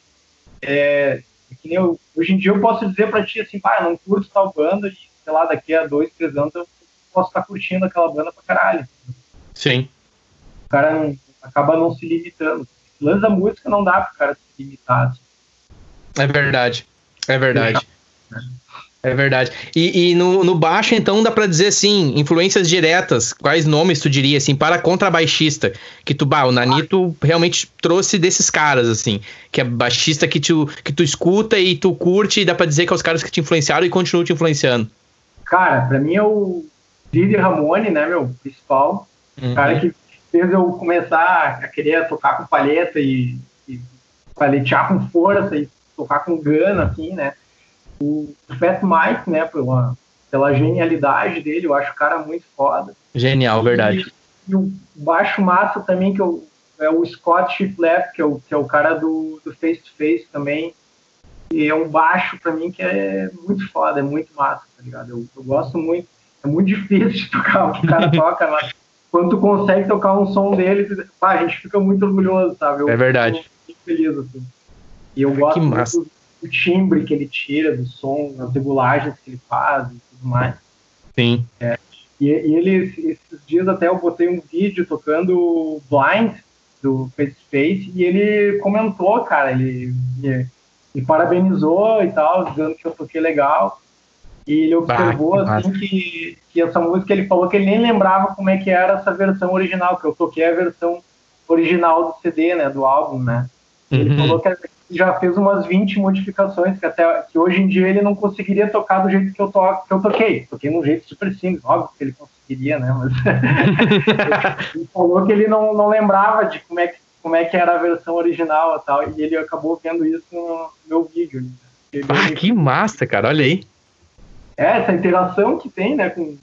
Speaker 2: é, é, que nem eu, hoje em dia eu posso dizer pra ti assim, pá, eu não curto tal banda e, sei lá, daqui a dois, três anos eu posso estar curtindo aquela banda pra caralho.
Speaker 1: Sim.
Speaker 2: O cara não, acaba não se limitando. Lança música não dá pro cara se limitar. Assim.
Speaker 1: É verdade. É verdade. É. Verdade. E, e no, no, baixo, então, dá pra dizer assim, influências diretas. Quais nomes tu diria, assim, para contrabaixista? Que tu, bah, o Nanito realmente trouxe desses caras, assim. Que é baixista que tu, que tu escuta e tu curte, e dá pra dizer que é os caras que te influenciaram e continuam te influenciando.
Speaker 2: Cara, pra mim é o Didi Ramone, né, meu, principal. Uhum. cara que fez eu começar a querer tocar com palheta e, e paletear com força e tocar com gana, assim, né o Fat Mike, né, pela, pela genialidade dele, eu acho o cara muito foda.
Speaker 1: Genial, verdade.
Speaker 2: E, e o baixo massa também, que eu, é o Scott Shiflett, que, é o, que é o cara do, do Face to Face também. E é um baixo pra mim que é muito foda, é muito massa, tá ligado? Eu, eu gosto muito. É muito difícil de tocar o que o cara (laughs) toca, mas quando tu consegue tocar um som dele, pá, a gente fica muito orgulhoso, sabe? Eu
Speaker 1: é verdade.
Speaker 2: Fico feliz, assim. E eu gosto muito o timbre que ele tira do som, as regulagens que ele faz e tudo mais.
Speaker 1: Sim.
Speaker 2: É, e, e ele, esses dias até eu botei um vídeo tocando Blind do Face Face e ele comentou, cara, ele me, me, parabenizou e tal, dizendo que eu toquei legal. E ele observou bah, que assim que, que essa música ele falou que ele nem lembrava como é que era essa versão original, que eu toquei a versão original do CD, né, do álbum, né? Ele uhum. falou que já fez umas 20 modificações que até que hoje em dia ele não conseguiria tocar do jeito que eu, to, que eu toquei. Toquei num jeito super simples, óbvio que ele conseguiria, né? Mas (laughs) ele falou que ele não, não lembrava de como é, que, como é que era a versão original e tal, e ele acabou vendo isso no meu vídeo.
Speaker 1: Né? Ah, que massa, cara, olha aí.
Speaker 2: É, essa interação que tem, né, com...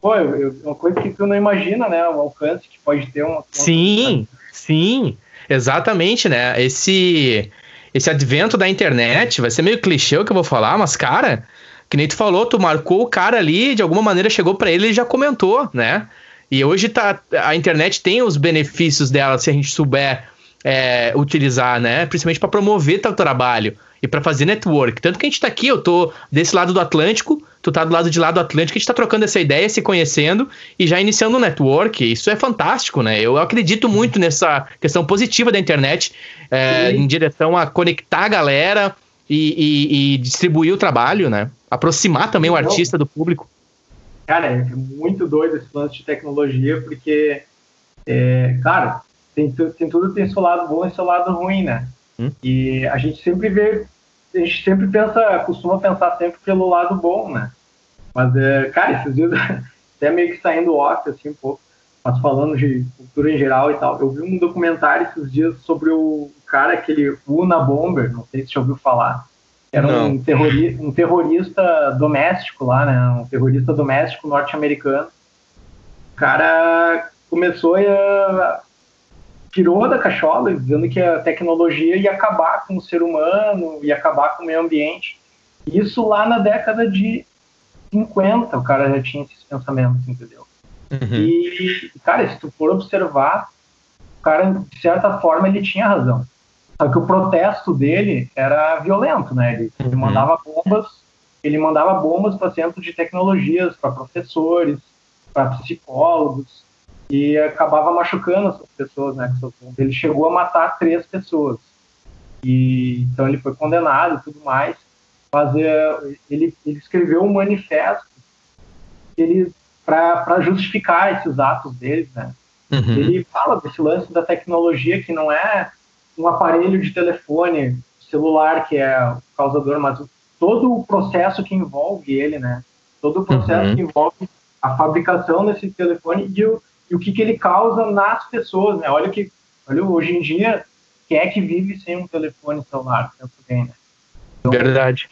Speaker 2: Pô, eu, eu, uma coisa que tu não imagina, né, o alcance que pode ter uma...
Speaker 1: Sim, sim, exatamente, né, esse esse advento da internet, vai ser meio clichê o que eu vou falar, mas, cara, que nem tu falou, tu marcou o cara ali, de alguma maneira chegou para ele e já comentou, né? E hoje tá, a internet tem os benefícios dela se a gente souber é, utilizar, né? Principalmente para promover teu trabalho e para fazer network. Tanto que a gente tá aqui, eu tô desse lado do Atlântico, tu tá do lado de lá do Atlântico, a gente tá trocando essa ideia, se conhecendo e já iniciando um network. Isso é fantástico, né? Eu acredito muito nessa questão positiva da internet é, em direção a conectar a galera e, e, e, distribuir o trabalho, né? Aproximar também o artista do público.
Speaker 2: Cara, é muito doido esse lance de tecnologia, porque, é, cara, tem, tem tudo tem seu lado bom e seu lado ruim, né? Hum? E a gente sempre vê a gente sempre pensa, costuma pensar sempre pelo lado bom, né? Mas, é, cara, esses dias, (laughs) até meio que saindo off, assim, um pouco, mas falando de cultura em geral e tal, eu vi um documentário esses dias sobre o cara, aquele Una Bomber, não sei se você ouviu falar. Era um, terrori um terrorista doméstico lá, né? Um terrorista doméstico norte-americano. O cara começou a tirou da cachola, dizendo que a tecnologia ia acabar com o ser humano, ia acabar com o meio ambiente. Isso lá na década de 50, o cara já tinha esses pensamentos, entendeu? Uhum. E, cara, se tu for observar, o cara, de certa forma, ele tinha razão. Só que o protesto dele era violento, né? Ele, uhum. ele mandava bombas, ele mandava bombas para centros de tecnologias, para professores, para psicólogos, e acabava machucando as pessoas, né? Ele chegou a matar três pessoas. E, então ele foi condenado e tudo mais. Mas é, ele, ele escreveu um manifesto ele para justificar esses atos deles, né? Uhum. Ele fala desse lance da tecnologia que não é um aparelho de telefone celular que é o causador, mas todo o processo que envolve ele, né? Todo o processo uhum. que envolve a fabricação desse telefone e o, e o que, que ele causa nas pessoas, né? Olha que, olha hoje em dia quem é que vive sem um telefone celular? Bem, né?
Speaker 1: Então, Verdade.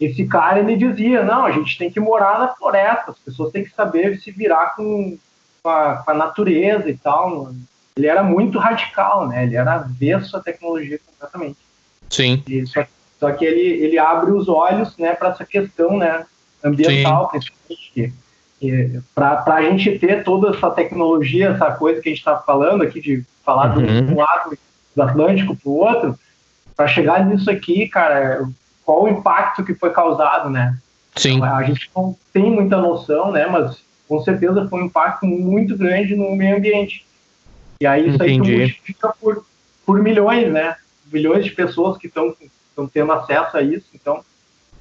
Speaker 2: Esse cara ele dizia, não, a gente tem que morar na floresta, as pessoas têm que saber se virar com, com, a, com a natureza e tal. Ele era muito radical, né? Ele era avesso à tecnologia completamente.
Speaker 1: Sim.
Speaker 2: E só, só que ele, ele abre os olhos, né, para essa questão, né, ambiental, principalmente, para a gente ter toda essa tecnologia, essa coisa que a gente está falando aqui, de falar uhum. do, lado do Atlântico para o outro, para chegar nisso aqui, cara, qual o impacto que foi causado, né?
Speaker 1: Sim. Então,
Speaker 2: a gente não tem muita noção, né? Mas com certeza foi um impacto muito grande no meio ambiente. E aí isso Entendi. aí multiplica por, por milhões, né? Milhões de pessoas que estão tendo acesso a isso. Então,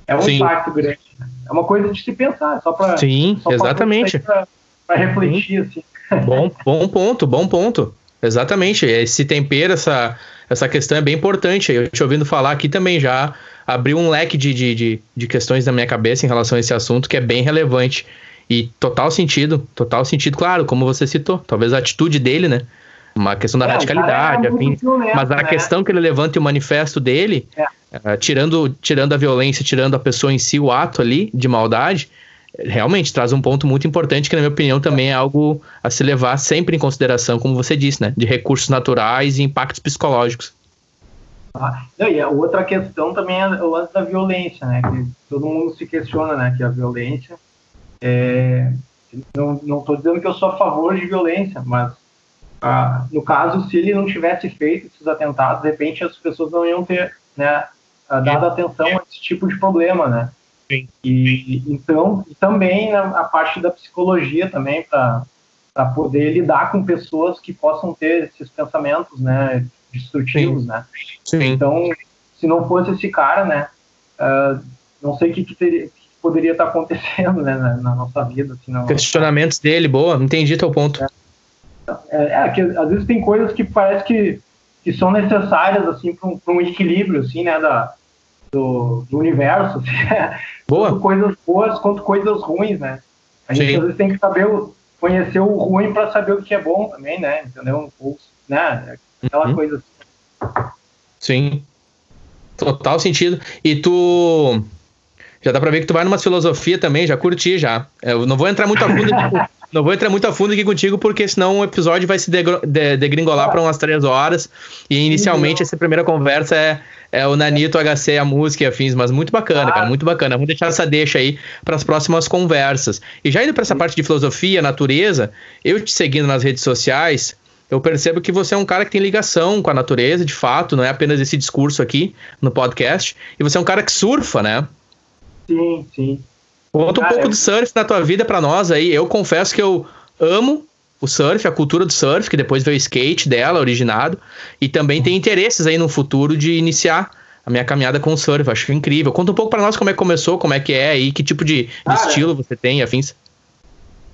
Speaker 2: é um Sim. impacto grande. Né? É uma coisa de se pensar, só para.
Speaker 1: Sim, só exatamente. Para
Speaker 2: refletir, assim.
Speaker 1: Bom, bom ponto, bom ponto. Exatamente. Esse tempero, essa, essa questão é bem importante. Eu te ouvindo falar aqui também já abriu um leque de, de, de, de questões na minha cabeça em relação a esse assunto que é bem relevante. E total sentido, total sentido, claro, como você citou. Talvez a atitude dele, né? Uma questão da é, radicalidade, é afim. Mas a né? questão que ele levanta e o manifesto dele, é. uh, tirando, tirando a violência, tirando a pessoa em si, o ato ali de maldade, realmente traz um ponto muito importante que, na minha opinião, também é algo a se levar sempre em consideração, como você disse, né? De recursos naturais e impactos psicológicos.
Speaker 2: Ah, e a outra questão também é o lance da violência, né? Que todo mundo se questiona, né? Que a violência é... Não estou dizendo que eu sou a favor de violência, mas ah, no caso, se ele não tivesse feito esses atentados, de repente as pessoas não iam ter né, dado atenção a esse tipo de problema, né? Sim. E então, e também a, a parte da psicologia também para poder lidar com pessoas que possam ter esses pensamentos, né, destrutivos, Sim. né? Sim. Então, se não fosse esse cara, né, uh, não sei o que, que, teria, que poderia estar acontecendo, né, na, na nossa vida. Assim, na
Speaker 1: Questionamentos dele, boa, entendi teu ponto.
Speaker 2: É, é, é, que às vezes tem coisas que parece que, que são necessárias, assim, para um, um equilíbrio, assim, né, da, do, do universo. (laughs) Assim, Boa. Tanto coisas boas quanto coisas ruins, né? A gente Sim. às vezes tem que saber conhecer o ruim para saber o que é bom também, né? Entendeu? Ou, né? Aquela uhum. coisa assim.
Speaker 1: Sim. Total sentido. E tu. Já dá pra ver que tu vai numa filosofia também, já curti já. Eu não vou entrar muito a fundo, (laughs) não vou entrar muito a fundo aqui contigo, porque senão o episódio vai se degringolar ah. para umas três horas. E inicialmente essa primeira conversa é, é o Nanito, HC, a música e afins, mas muito bacana, ah. cara, muito bacana. Vamos deixar essa deixa aí para as próximas conversas. E já indo para essa parte de filosofia, natureza, eu te seguindo nas redes sociais, eu percebo que você é um cara que tem ligação com a natureza, de fato, não é apenas esse discurso aqui no podcast. E você é um cara que surfa, né?
Speaker 2: Sim, sim.
Speaker 1: Conta um pouco do surf na tua vida para nós aí. Eu confesso que eu amo o surf, a cultura do surf, que depois veio o skate dela, originado, e também tem interesses aí no futuro de iniciar a minha caminhada com o surf. Acho incrível. Conta um pouco para nós como é que começou, como é que é aí, que tipo de, de estilo você tem, afins.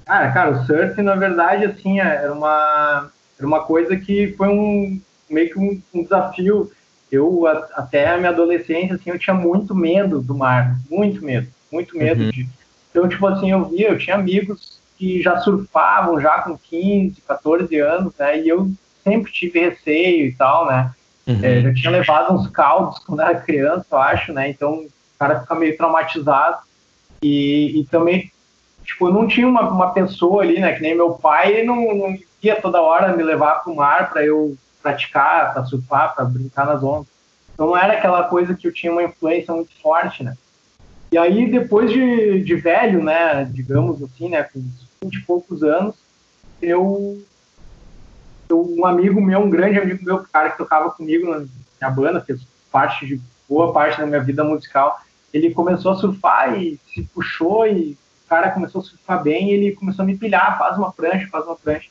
Speaker 2: Cara, cara, o surf, na verdade, assim, é, era uma, era uma coisa que foi um meio que um, um desafio. Eu, a, até a minha adolescência, assim, eu tinha muito medo do mar, muito medo, muito medo uhum. de... Então, tipo assim, eu via, eu tinha amigos que já surfavam já com 15, 14 anos, né? E eu sempre tive receio e tal, né? Uhum. É, já tinha levado uns caldos quando era criança, eu acho, né? Então o cara fica meio traumatizado. E, e também, tipo, eu não tinha uma, uma pessoa ali, né? Que nem meu pai, ele não, não ia toda hora me levar para o mar para eu praticar, para surfar, para brincar nas ondas. Então não era aquela coisa que eu tinha uma influência muito forte, né? E aí, depois de, de velho, né, digamos assim, né, com 20 e poucos anos, eu, eu, um amigo meu, um grande amigo meu, cara que tocava comigo na minha banda, fez parte de boa parte da minha vida musical, ele começou a surfar e se puxou e o cara começou a surfar bem e ele começou a me pilhar, faz uma prancha, faz uma prancha.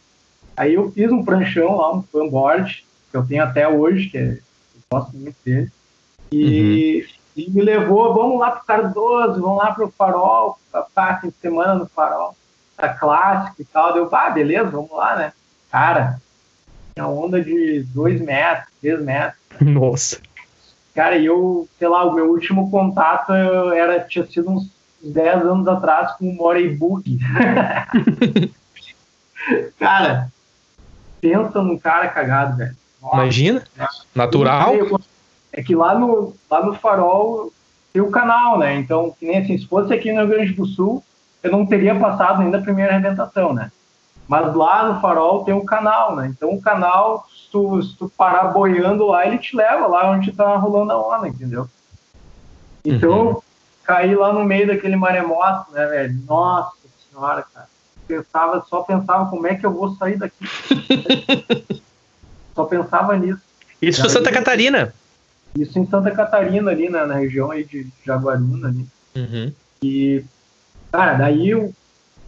Speaker 2: Aí eu fiz um pranchão lá, um fanboard, que eu tenho até hoje, que é, eu gosto muito dele. E, uhum. E me levou, vamos lá pro Cardoso, vamos lá pro Farol, passar fim de semana no Farol, tá clássico e tal. Deu, ah, beleza, vamos lá, né? Cara, tinha onda de 2 metros, 3 metros.
Speaker 1: Nossa.
Speaker 2: Cara, e eu, sei lá, o meu último contato era, tinha sido uns 10 anos atrás com o Morey Bug. (laughs) cara, pensa num cara cagado, velho.
Speaker 1: Imagina? Natural?
Speaker 2: É que lá no, lá no farol tem o canal, né? Então, que nem assim, se fosse aqui no Rio Grande do Sul, eu não teria passado ainda a primeira arrebentação, né? Mas lá no farol tem um canal, né? Então o canal, se tu, se tu parar boiando lá, ele te leva lá onde tá rolando a onda, entendeu? Então, uhum. caí lá no meio daquele maremoto, né, velho? Nossa senhora, cara. Pensava, só pensava como é que eu vou sair daqui. (laughs) só pensava nisso.
Speaker 1: Isso foi Santa Catarina.
Speaker 2: Isso em Santa Catarina, ali, né, na região aí de Jaguaruna, ali.
Speaker 1: Uhum.
Speaker 2: E, cara, daí, eu,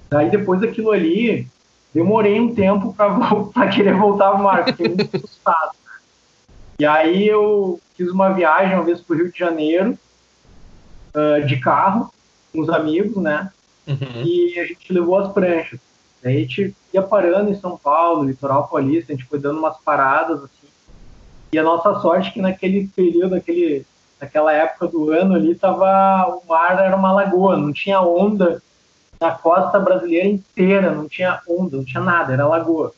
Speaker 2: daí depois daquilo ali, demorei um tempo para (laughs) querer voltar ao mar, fiquei muito (laughs) assustado. E aí eu fiz uma viagem uma vez para o Rio de Janeiro, uh, de carro, com os amigos, né? Uhum. E a gente levou as pranchas. A gente ia parando em São Paulo, litoral paulista, a gente foi dando umas paradas, assim. E a nossa sorte é que naquele período, naquele, naquela época do ano ali, tava, o mar era uma lagoa, não tinha onda na costa brasileira inteira, não tinha onda, não tinha nada, era lagoa.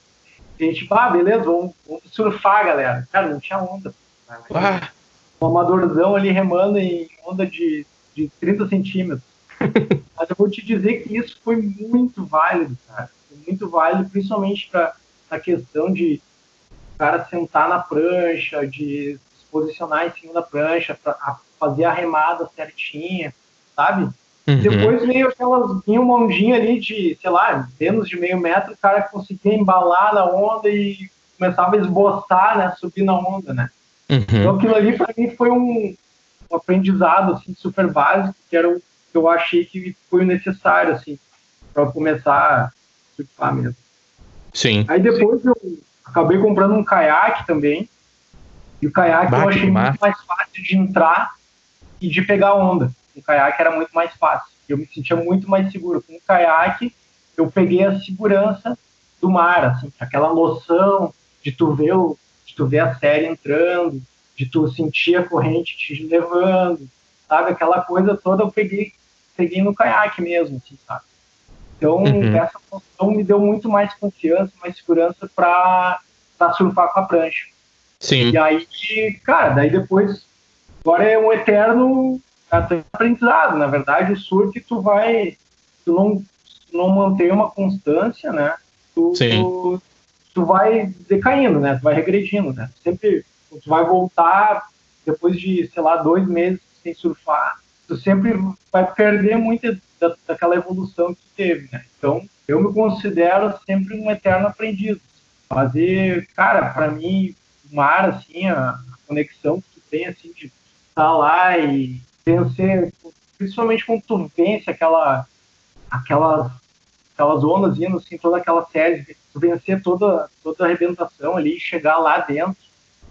Speaker 2: E a gente, ah, beleza, vamos, vamos surfar, galera. Cara, não tinha onda. Ah. Um amadorzão ali remando em onda de, de 30 centímetros. (laughs) Mas eu vou te dizer que isso foi muito válido, cara. Foi muito válido, principalmente para a questão de cara sentar na prancha, de se posicionar em cima da prancha, para fazer a remada certinha, sabe? Uhum. Depois veio aquelas, vinha uma ondinha ali de, sei lá, menos de meio metro, o cara conseguia embalar na onda e começava a esboçar, né, subir na onda, né. Uhum. Então aquilo ali para mim foi um, um, aprendizado, assim, super básico, que era o que eu achei que foi necessário, assim, para começar a surfar mesmo.
Speaker 1: Sim.
Speaker 2: Aí depois Sim. eu acabei comprando um caiaque também, e o caiaque eu achei muito mais fácil de entrar e de pegar onda com caiaque era muito mais fácil. Eu me sentia muito mais seguro. Com o caiaque, eu peguei a segurança do mar, assim, aquela noção de tu ver, o, de tu ver a série entrando, de tu sentir a corrente te levando, sabe? Aquela coisa toda eu peguei, peguei no caiaque mesmo, assim, sabe? Então, uhum. essa noção me deu muito mais confiança, mais segurança para surfar com a prancha.
Speaker 1: Sim.
Speaker 2: E aí, cara, daí depois, agora é um eterno aprendizado. Na verdade, o surf tu vai, tu não, não manter uma constância, né? Tu, tu, tu, vai decaindo, né? Tu vai regredindo, né? Sempre tu vai voltar depois de, sei lá, dois meses sem surfar, tu sempre vai perder muito da, daquela evolução que teve, né? Então, eu me considero sempre um eterno aprendiz. Fazer, cara, para mim, o mar, assim, a, conexão que tu tem, assim, de estar tá lá e vencer, principalmente quando tu vence aquela, aquelas, aquelas ondas indo assim, toda aquela série, tu vencer toda, toda a arrebentação ali, chegar lá dentro,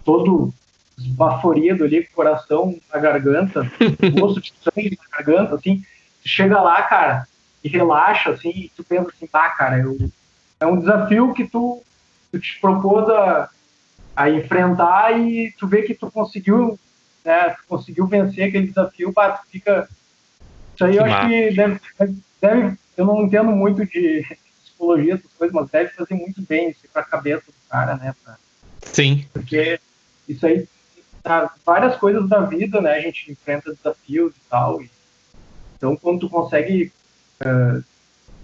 Speaker 2: todo esbaforido ali, com o coração na garganta, (laughs) gosto de sangue na garganta, assim, chega lá, cara, e relaxa, assim, e tu pensa assim, tá, cara, eu, é um desafio que tu, tu te propôs a, a enfrentar e tu vê que tu conseguiu né, conseguiu vencer aquele desafio, pá, fica. Isso aí que eu acho que deve, deve, Eu não entendo muito de (laughs) psicologia, essas coisas, mas deve fazer muito bem isso para a cabeça do cara, né? Pra,
Speaker 1: Sim.
Speaker 2: Porque isso aí. Tá, várias coisas da vida, né? A gente enfrenta desafios e tal. E, então, quando tu consegue. Uh,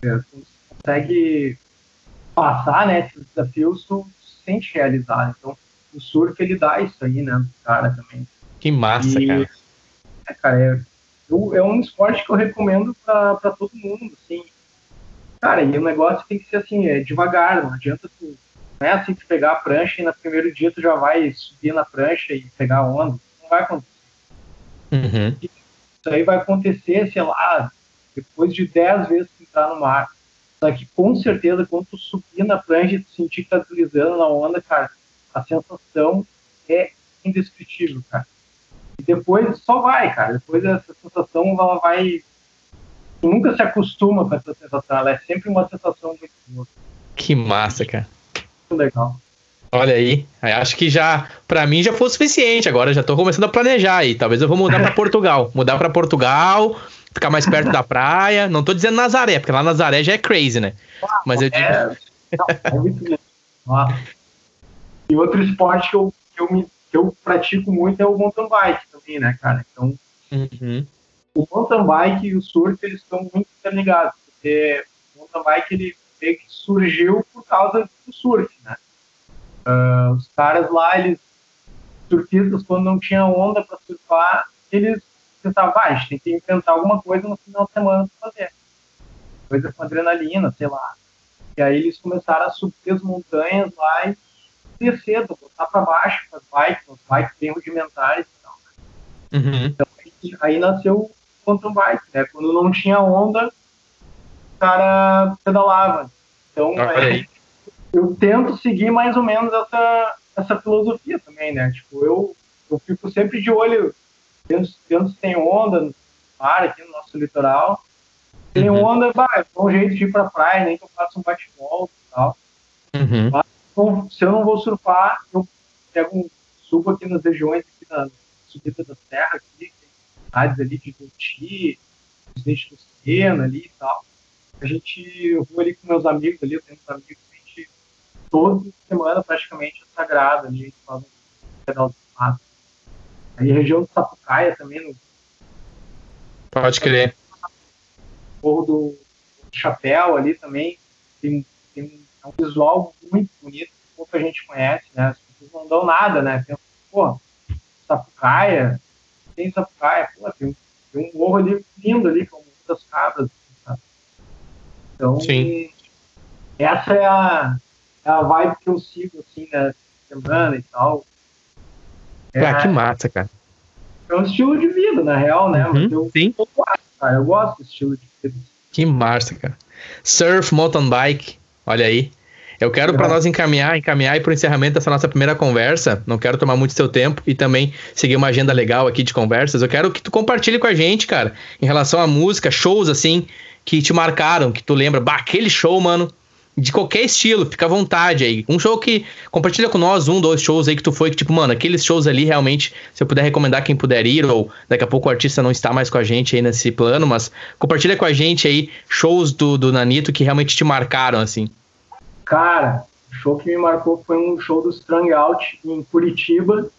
Speaker 2: tu consegue passar né, esses desafios, tu se sente realizado. Então, o surf ele dá isso aí, né, cara também.
Speaker 1: Que massa, e, cara.
Speaker 2: É, cara, é, é um esporte que eu recomendo para todo mundo, assim. Cara, e o negócio tem que ser assim, é devagar, não adianta tu. Não é assim tu pegar a prancha e no primeiro dia tu já vai subir na prancha e pegar a onda. Não vai acontecer.
Speaker 1: Uhum.
Speaker 2: Isso aí vai acontecer, sei lá, depois de 10 vezes que entrar no mar. Só que com certeza, quando tu subir na prancha e tu sentir que tá deslizando na onda, cara, a sensação é indescritível, cara. E depois só vai, cara. Depois essa sensação ela vai. Tu nunca se acostuma com essa sensação, ela é sempre uma sensação muito boa.
Speaker 1: Que massa, cara.
Speaker 2: Muito legal.
Speaker 1: Olha aí, acho que já, para mim já foi o suficiente. Agora já tô começando a planejar aí. Talvez eu vou mudar para (laughs) Portugal. Mudar para Portugal, ficar mais perto da praia. Não tô dizendo Nazaré, porque lá Nazaré já é crazy, né? Mas eu digo. É, é muito
Speaker 2: E outro esporte que eu, que eu, me, que eu pratico muito é o mountain bike também, né, cara? Então, uhum. o mountain bike e o surf, eles estão muito interligados. Porque o mountain bike, ele meio que surgiu por causa do surf, né? Uh, os caras lá, eles, surfistas, quando não tinha onda para surfar, eles pensavam, ah, a gente tem que inventar alguma coisa no final de semana para fazer. Coisa com adrenalina, sei lá. E aí eles começaram a subir as montanhas lá e descer, botar para baixo as bikes, as bikes bem rudimentares e tal. Né? Uhum. Então aí, aí nasceu o quantum bike, né? Quando não tinha onda, o cara pedalava. Então, é, eu tento seguir mais ou menos essa, essa filosofia também, né? Tipo, eu, eu fico sempre de olho, vendo, se tem onda no mar aqui no nosso litoral. Tem uhum. onda, vai, é um jeito de ir pra praia, nem que eu faça um bate-volta e tal. Uhum. Mas, então, se eu não vou surfar, eu pego um subo aqui nas regiões aqui da subida da serra aqui, cidades ali de Guti, Presidente do Sena ali e tal. A gente, eu vou ali com meus amigos ali, eu tenho uns amigos toda semana praticamente é sagrada ali, faz pedal de mato. Aí a região do Sapucaia também. No...
Speaker 1: Pode crer.
Speaker 2: Morro do Chapéu ali também tem, tem um, é um visual muito bonito, que pouca gente conhece, né? As pessoas não dão nada, né? Pensam, pô, Sapucaia, tem Sapucaia, pô, tem, tem um morro ali lindo ali, com muitas cabras. Então, Sim. essa é a, a vibe que eu sigo, assim, na semana e tal.
Speaker 1: É, ah, que massa, cara.
Speaker 2: É um estilo de vida, na real, né? Uhum, eu, sim. Eu gosto, cara. Eu gosto desse estilo de vida.
Speaker 1: Que massa, cara. Surf, mountain bike, olha aí. Eu quero é. para nós encaminhar, encaminhar e para o encerramento dessa nossa primeira conversa. Não quero tomar muito seu tempo e também seguir uma agenda legal aqui de conversas. Eu quero que tu compartilhe com a gente, cara, em relação à música, shows assim que te marcaram, que tu lembra, bah, aquele show, mano, de qualquer estilo, fica à vontade aí. Um show que compartilha com nós, um, dois shows aí que tu foi, que tipo, mano, aqueles shows ali realmente, se eu puder recomendar quem puder ir, ou daqui a pouco o artista não está mais com a gente aí nesse plano, mas compartilha com a gente aí shows do, do Nanito que realmente te marcaram, assim.
Speaker 2: Cara, o show que me marcou foi um show do Strung Out em Curitiba,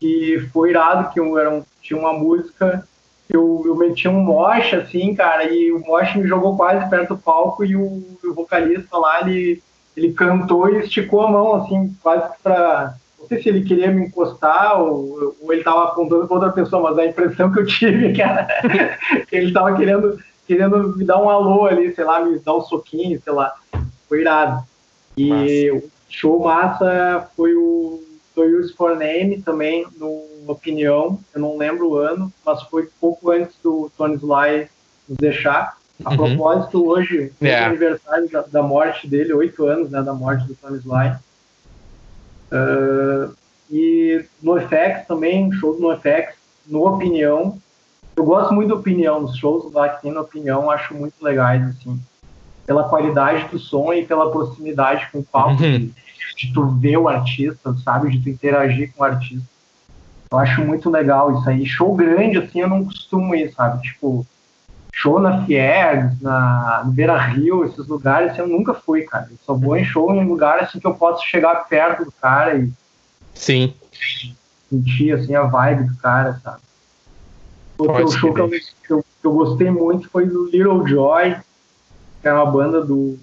Speaker 2: que foi irado, que era um, tinha uma música eu, eu meti um moche, assim, cara, e o moche me jogou quase perto do palco e o, o, vocalista lá, ele, ele cantou e esticou a mão, assim, quase pra... Não sei se ele queria me encostar ou, ou ele tava apontando pra outra pessoa, mas a impressão que eu tive, cara, (laughs) que ele tava querendo, querendo me dar um alô ali, sei lá, me dar um soquinho, sei lá. Foi irado. E massa. o show massa foi o Do Use for Name também, no opinião, eu não lembro o ano, mas foi pouco antes do Tony Sly nos deixar. A uhum. propósito, hoje, yeah. é aniversário da, da, morte dele, oito anos né, da morte do Tony Sly. Uh, e no FX também, show no FX, no Opinião. Eu gosto muito da Opinião, os shows lá que tem na Opinião, acho muito legais, assim. Pela qualidade do som e pela proximidade com o palco, uhum. de, de tu ver o artista, sabe? De tu interagir com o artista. Eu acho muito legal isso aí. Show grande, assim, eu não costumo ir, sabe? Tipo, show na Fiergs, na no Beira Rio, esses lugares, assim, eu nunca fui, cara. Eu só vou em show em lugar assim que eu posso chegar perto do cara e.
Speaker 1: Sim.
Speaker 2: Sentir assim a vibe do cara, sabe? Outro show que eu, que eu, que eu gostei muito foi do Little Joy, que é uma banda do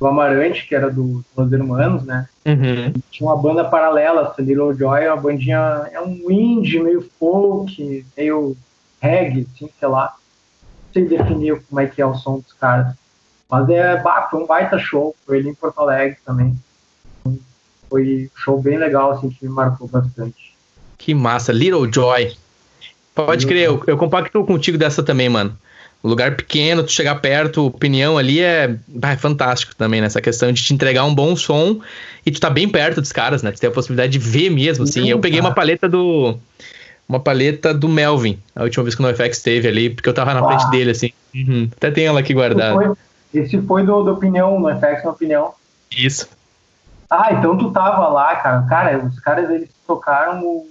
Speaker 2: do Amarante, que era do Los Hermanos, né? Uhum. Tinha uma banda paralela, essa Little Joy, uma bandinha, é um indie, meio folk, meio reggae, assim, sei lá. Não sei definir como é que é o som dos caras. Mas é, bah, foi um baita show, foi ali em Porto Alegre também. Foi um show bem legal, assim, que me marcou bastante.
Speaker 1: Que massa, Little Joy. Pode crer, eu, eu compacto contigo dessa também, mano. Lugar pequeno, tu chegar perto, opinião ali é, é fantástico também, nessa questão de te entregar um bom som e tu tá bem perto dos caras, né? Tu tem a possibilidade de ver mesmo, assim. eu peguei uma paleta do. Uma paleta do Melvin, a última vez que o NoFX teve ali, porque eu tava na frente dele, assim. Uhum. Até tem ela aqui guardada.
Speaker 2: Esse foi do, do Opinião, no FX na Opinião.
Speaker 1: Isso.
Speaker 2: Ah, então tu tava lá, cara. Cara, os caras eles tocaram o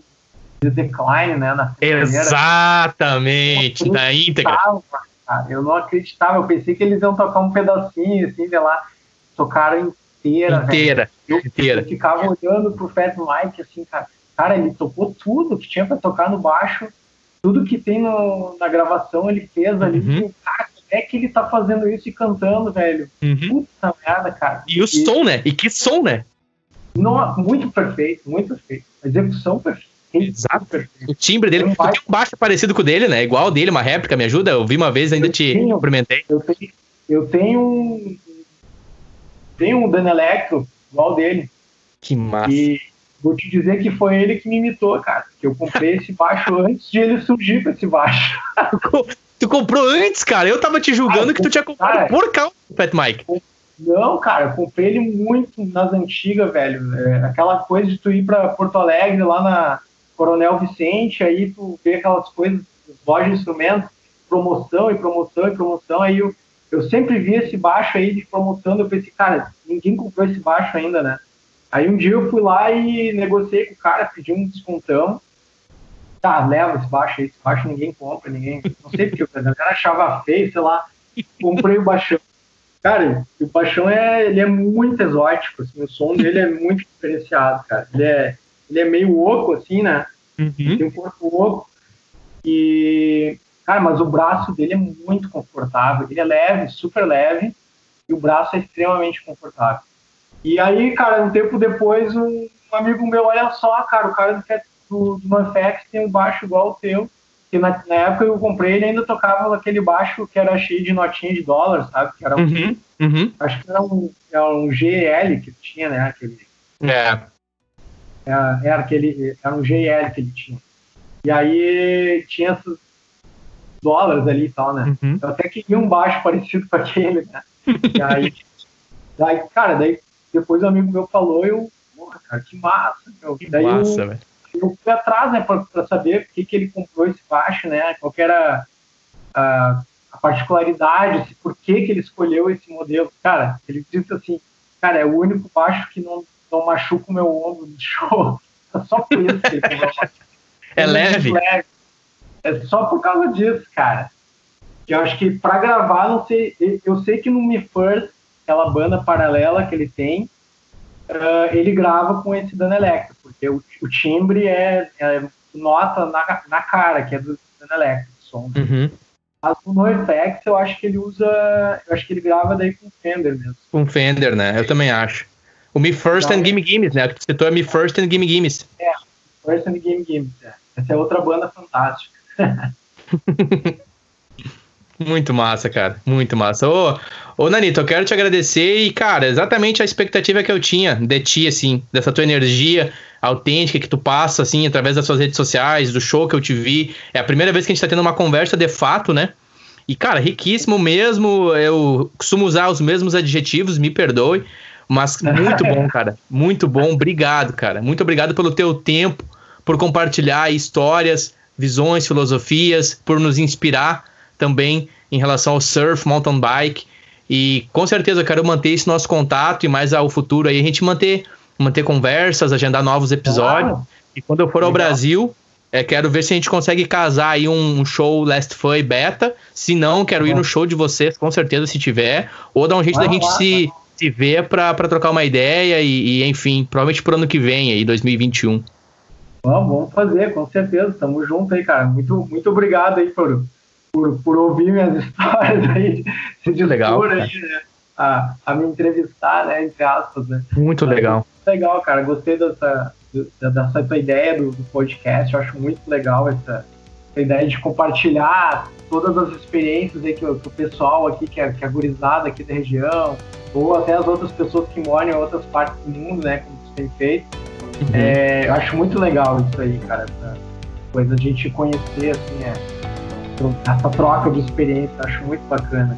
Speaker 2: The Decline, né? Na
Speaker 1: Exatamente, na íntegra.
Speaker 2: Cara. Eu não acreditava, eu pensei que eles iam tocar um pedacinho, assim, sei lá. Tocaram inteira.
Speaker 1: Inteira,
Speaker 2: eu,
Speaker 1: inteira.
Speaker 2: Eu ficava olhando pro Fat Mike, assim, cara. Cara, ele tocou tudo que tinha pra tocar no baixo, tudo que tem no, na gravação ele fez ali. Uhum. Cara, é que ele tá fazendo isso e cantando, velho? Uhum. Puta merda, cara.
Speaker 1: E o e... som, né? E que som, né?
Speaker 2: Não, muito perfeito, muito perfeito. A execução perfeita.
Speaker 1: Exato. O timbre dele. Tu tem um baixo parecido com o dele, né? Igual dele, uma réplica, me ajuda? Eu vi uma vez, ainda eu te tenho, cumprimentei.
Speaker 2: Eu tenho, eu tenho um. Tenho um Dan Electro, igual dele.
Speaker 1: Que massa. E
Speaker 2: vou te dizer que foi ele que me imitou, cara. Que eu comprei esse baixo (laughs) antes de ele surgir com esse baixo. (laughs)
Speaker 1: tu comprou antes, cara? Eu tava te julgando ah, que tu tinha comprado cara, por causa do Fat Mike.
Speaker 2: Não, cara, eu comprei ele muito nas antigas, velho. É, aquela coisa de tu ir pra Porto Alegre, lá na Coronel Vicente, aí tu vê aquelas coisas, lojas de instrumentos, promoção e promoção e promoção, aí eu, eu sempre vi esse baixo aí de promoção, eu pensei, cara, ninguém comprou esse baixo ainda, né? Aí um dia eu fui lá e negociei com o cara, pedi um descontão, tá, leva esse baixo aí, esse baixo ninguém compra, ninguém, não sei porque, o cara achava feio, sei lá, comprei o baixão. Cara, o baixão é, ele é muito exótico, assim, o som dele é muito diferenciado, cara. Ele é, ele é meio oco, assim, né? Uhum. Tem um corpo oco. E, cara, mas o braço dele é muito confortável. Ele é leve, super leve, e o braço é extremamente confortável. E aí, cara, um tempo depois, um amigo meu, olha só, cara, o cara do, do Manfex tem um baixo igual ao teu. Que na, na, época eu comprei, ele ainda tocava aquele baixo que era cheio de notinha de dólar, sabe? Que era um,
Speaker 1: uhum, uhum.
Speaker 2: Acho que era um, era um GL que tinha, né? Aquele,
Speaker 1: é.
Speaker 2: Era, era, aquele, era um GL que ele tinha. E aí tinha esses dólares ali e tal, né? Uhum. Eu até queria um baixo parecido com aquele, né? E aí, (laughs) daí, cara, daí depois o um amigo meu falou, eu, porra, cara, que massa, meu.
Speaker 1: Que daí massa, velho
Speaker 2: eu fui atrás, né, para saber por que, que ele comprou esse baixo, né, qual era a, a particularidade, por que, que ele escolheu esse modelo. Cara, ele disse assim, cara, é o único baixo que não, não machuca o meu ombro no show. (laughs) É só por isso que ele
Speaker 1: É, é leve. leve.
Speaker 2: É só por causa disso, cara. Eu acho que para gravar, não sei, eu sei que no Me First, aquela banda paralela que ele tem, uh, ele grava com esse Dan Electro, porque o, o timbre é, é, nota na, na cara, que é do Dan Electro, o som.
Speaker 1: Uhum.
Speaker 2: Mas no NoFX eu acho que ele usa. Eu acho que ele grava daí com Fender mesmo.
Speaker 1: Com Fender, né? Eu também acho. O Me First and Gimme Gimmes, né? O que tu citou é Me First and Gimme Gimmes.
Speaker 2: É, First and Gimme Gimmes, é. Essa é outra banda fantástica. (laughs)
Speaker 1: Muito massa, cara. Muito massa. Ô, ô, Nanito, eu quero te agradecer e, cara, exatamente a expectativa que eu tinha de ti, assim, dessa tua energia autêntica que tu passa, assim, através das suas redes sociais, do show que eu te vi. É a primeira vez que a gente tá tendo uma conversa de fato, né? E, cara, riquíssimo mesmo. Eu costumo usar os mesmos adjetivos, me perdoe. Mas muito bom, cara. Muito bom. Obrigado, cara. Muito obrigado pelo teu tempo, por compartilhar histórias, visões, filosofias, por nos inspirar também em relação ao surf, mountain bike. E com certeza eu quero manter esse nosso contato e mais ao futuro aí a gente manter, manter conversas, agendar novos episódios. Claro. E quando eu for Legal. ao Brasil, é, quero ver se a gente consegue casar aí um, um show Last Fun Beta. Se não, quero ir no show de vocês, com certeza, se tiver. Ou dar um jeito da gente lá, se, se ver para trocar uma ideia e, e, enfim, provavelmente pro ano que vem aí, 2021.
Speaker 2: Vamos, vamos fazer, com certeza. Tamo junto aí, cara. Muito, muito obrigado aí por por, por ouvir minhas (laughs) histórias aí, se dispor legal, aí, né, a, a me entrevistar, né, entre aspas, né.
Speaker 1: Muito legal. Muito
Speaker 2: legal, cara, gostei dessa, dessa tua ideia do, do podcast, eu acho muito legal essa, essa, ideia de compartilhar todas as experiências aí que, que o pessoal aqui, que é, que é gurizada aqui da região, ou até as outras pessoas que moram em outras partes do mundo, né, como você tem feito. Uhum. É, eu acho muito legal isso aí, cara, essa, Depois a gente conhecer, assim, é, essa troca de experiência, acho muito bacana.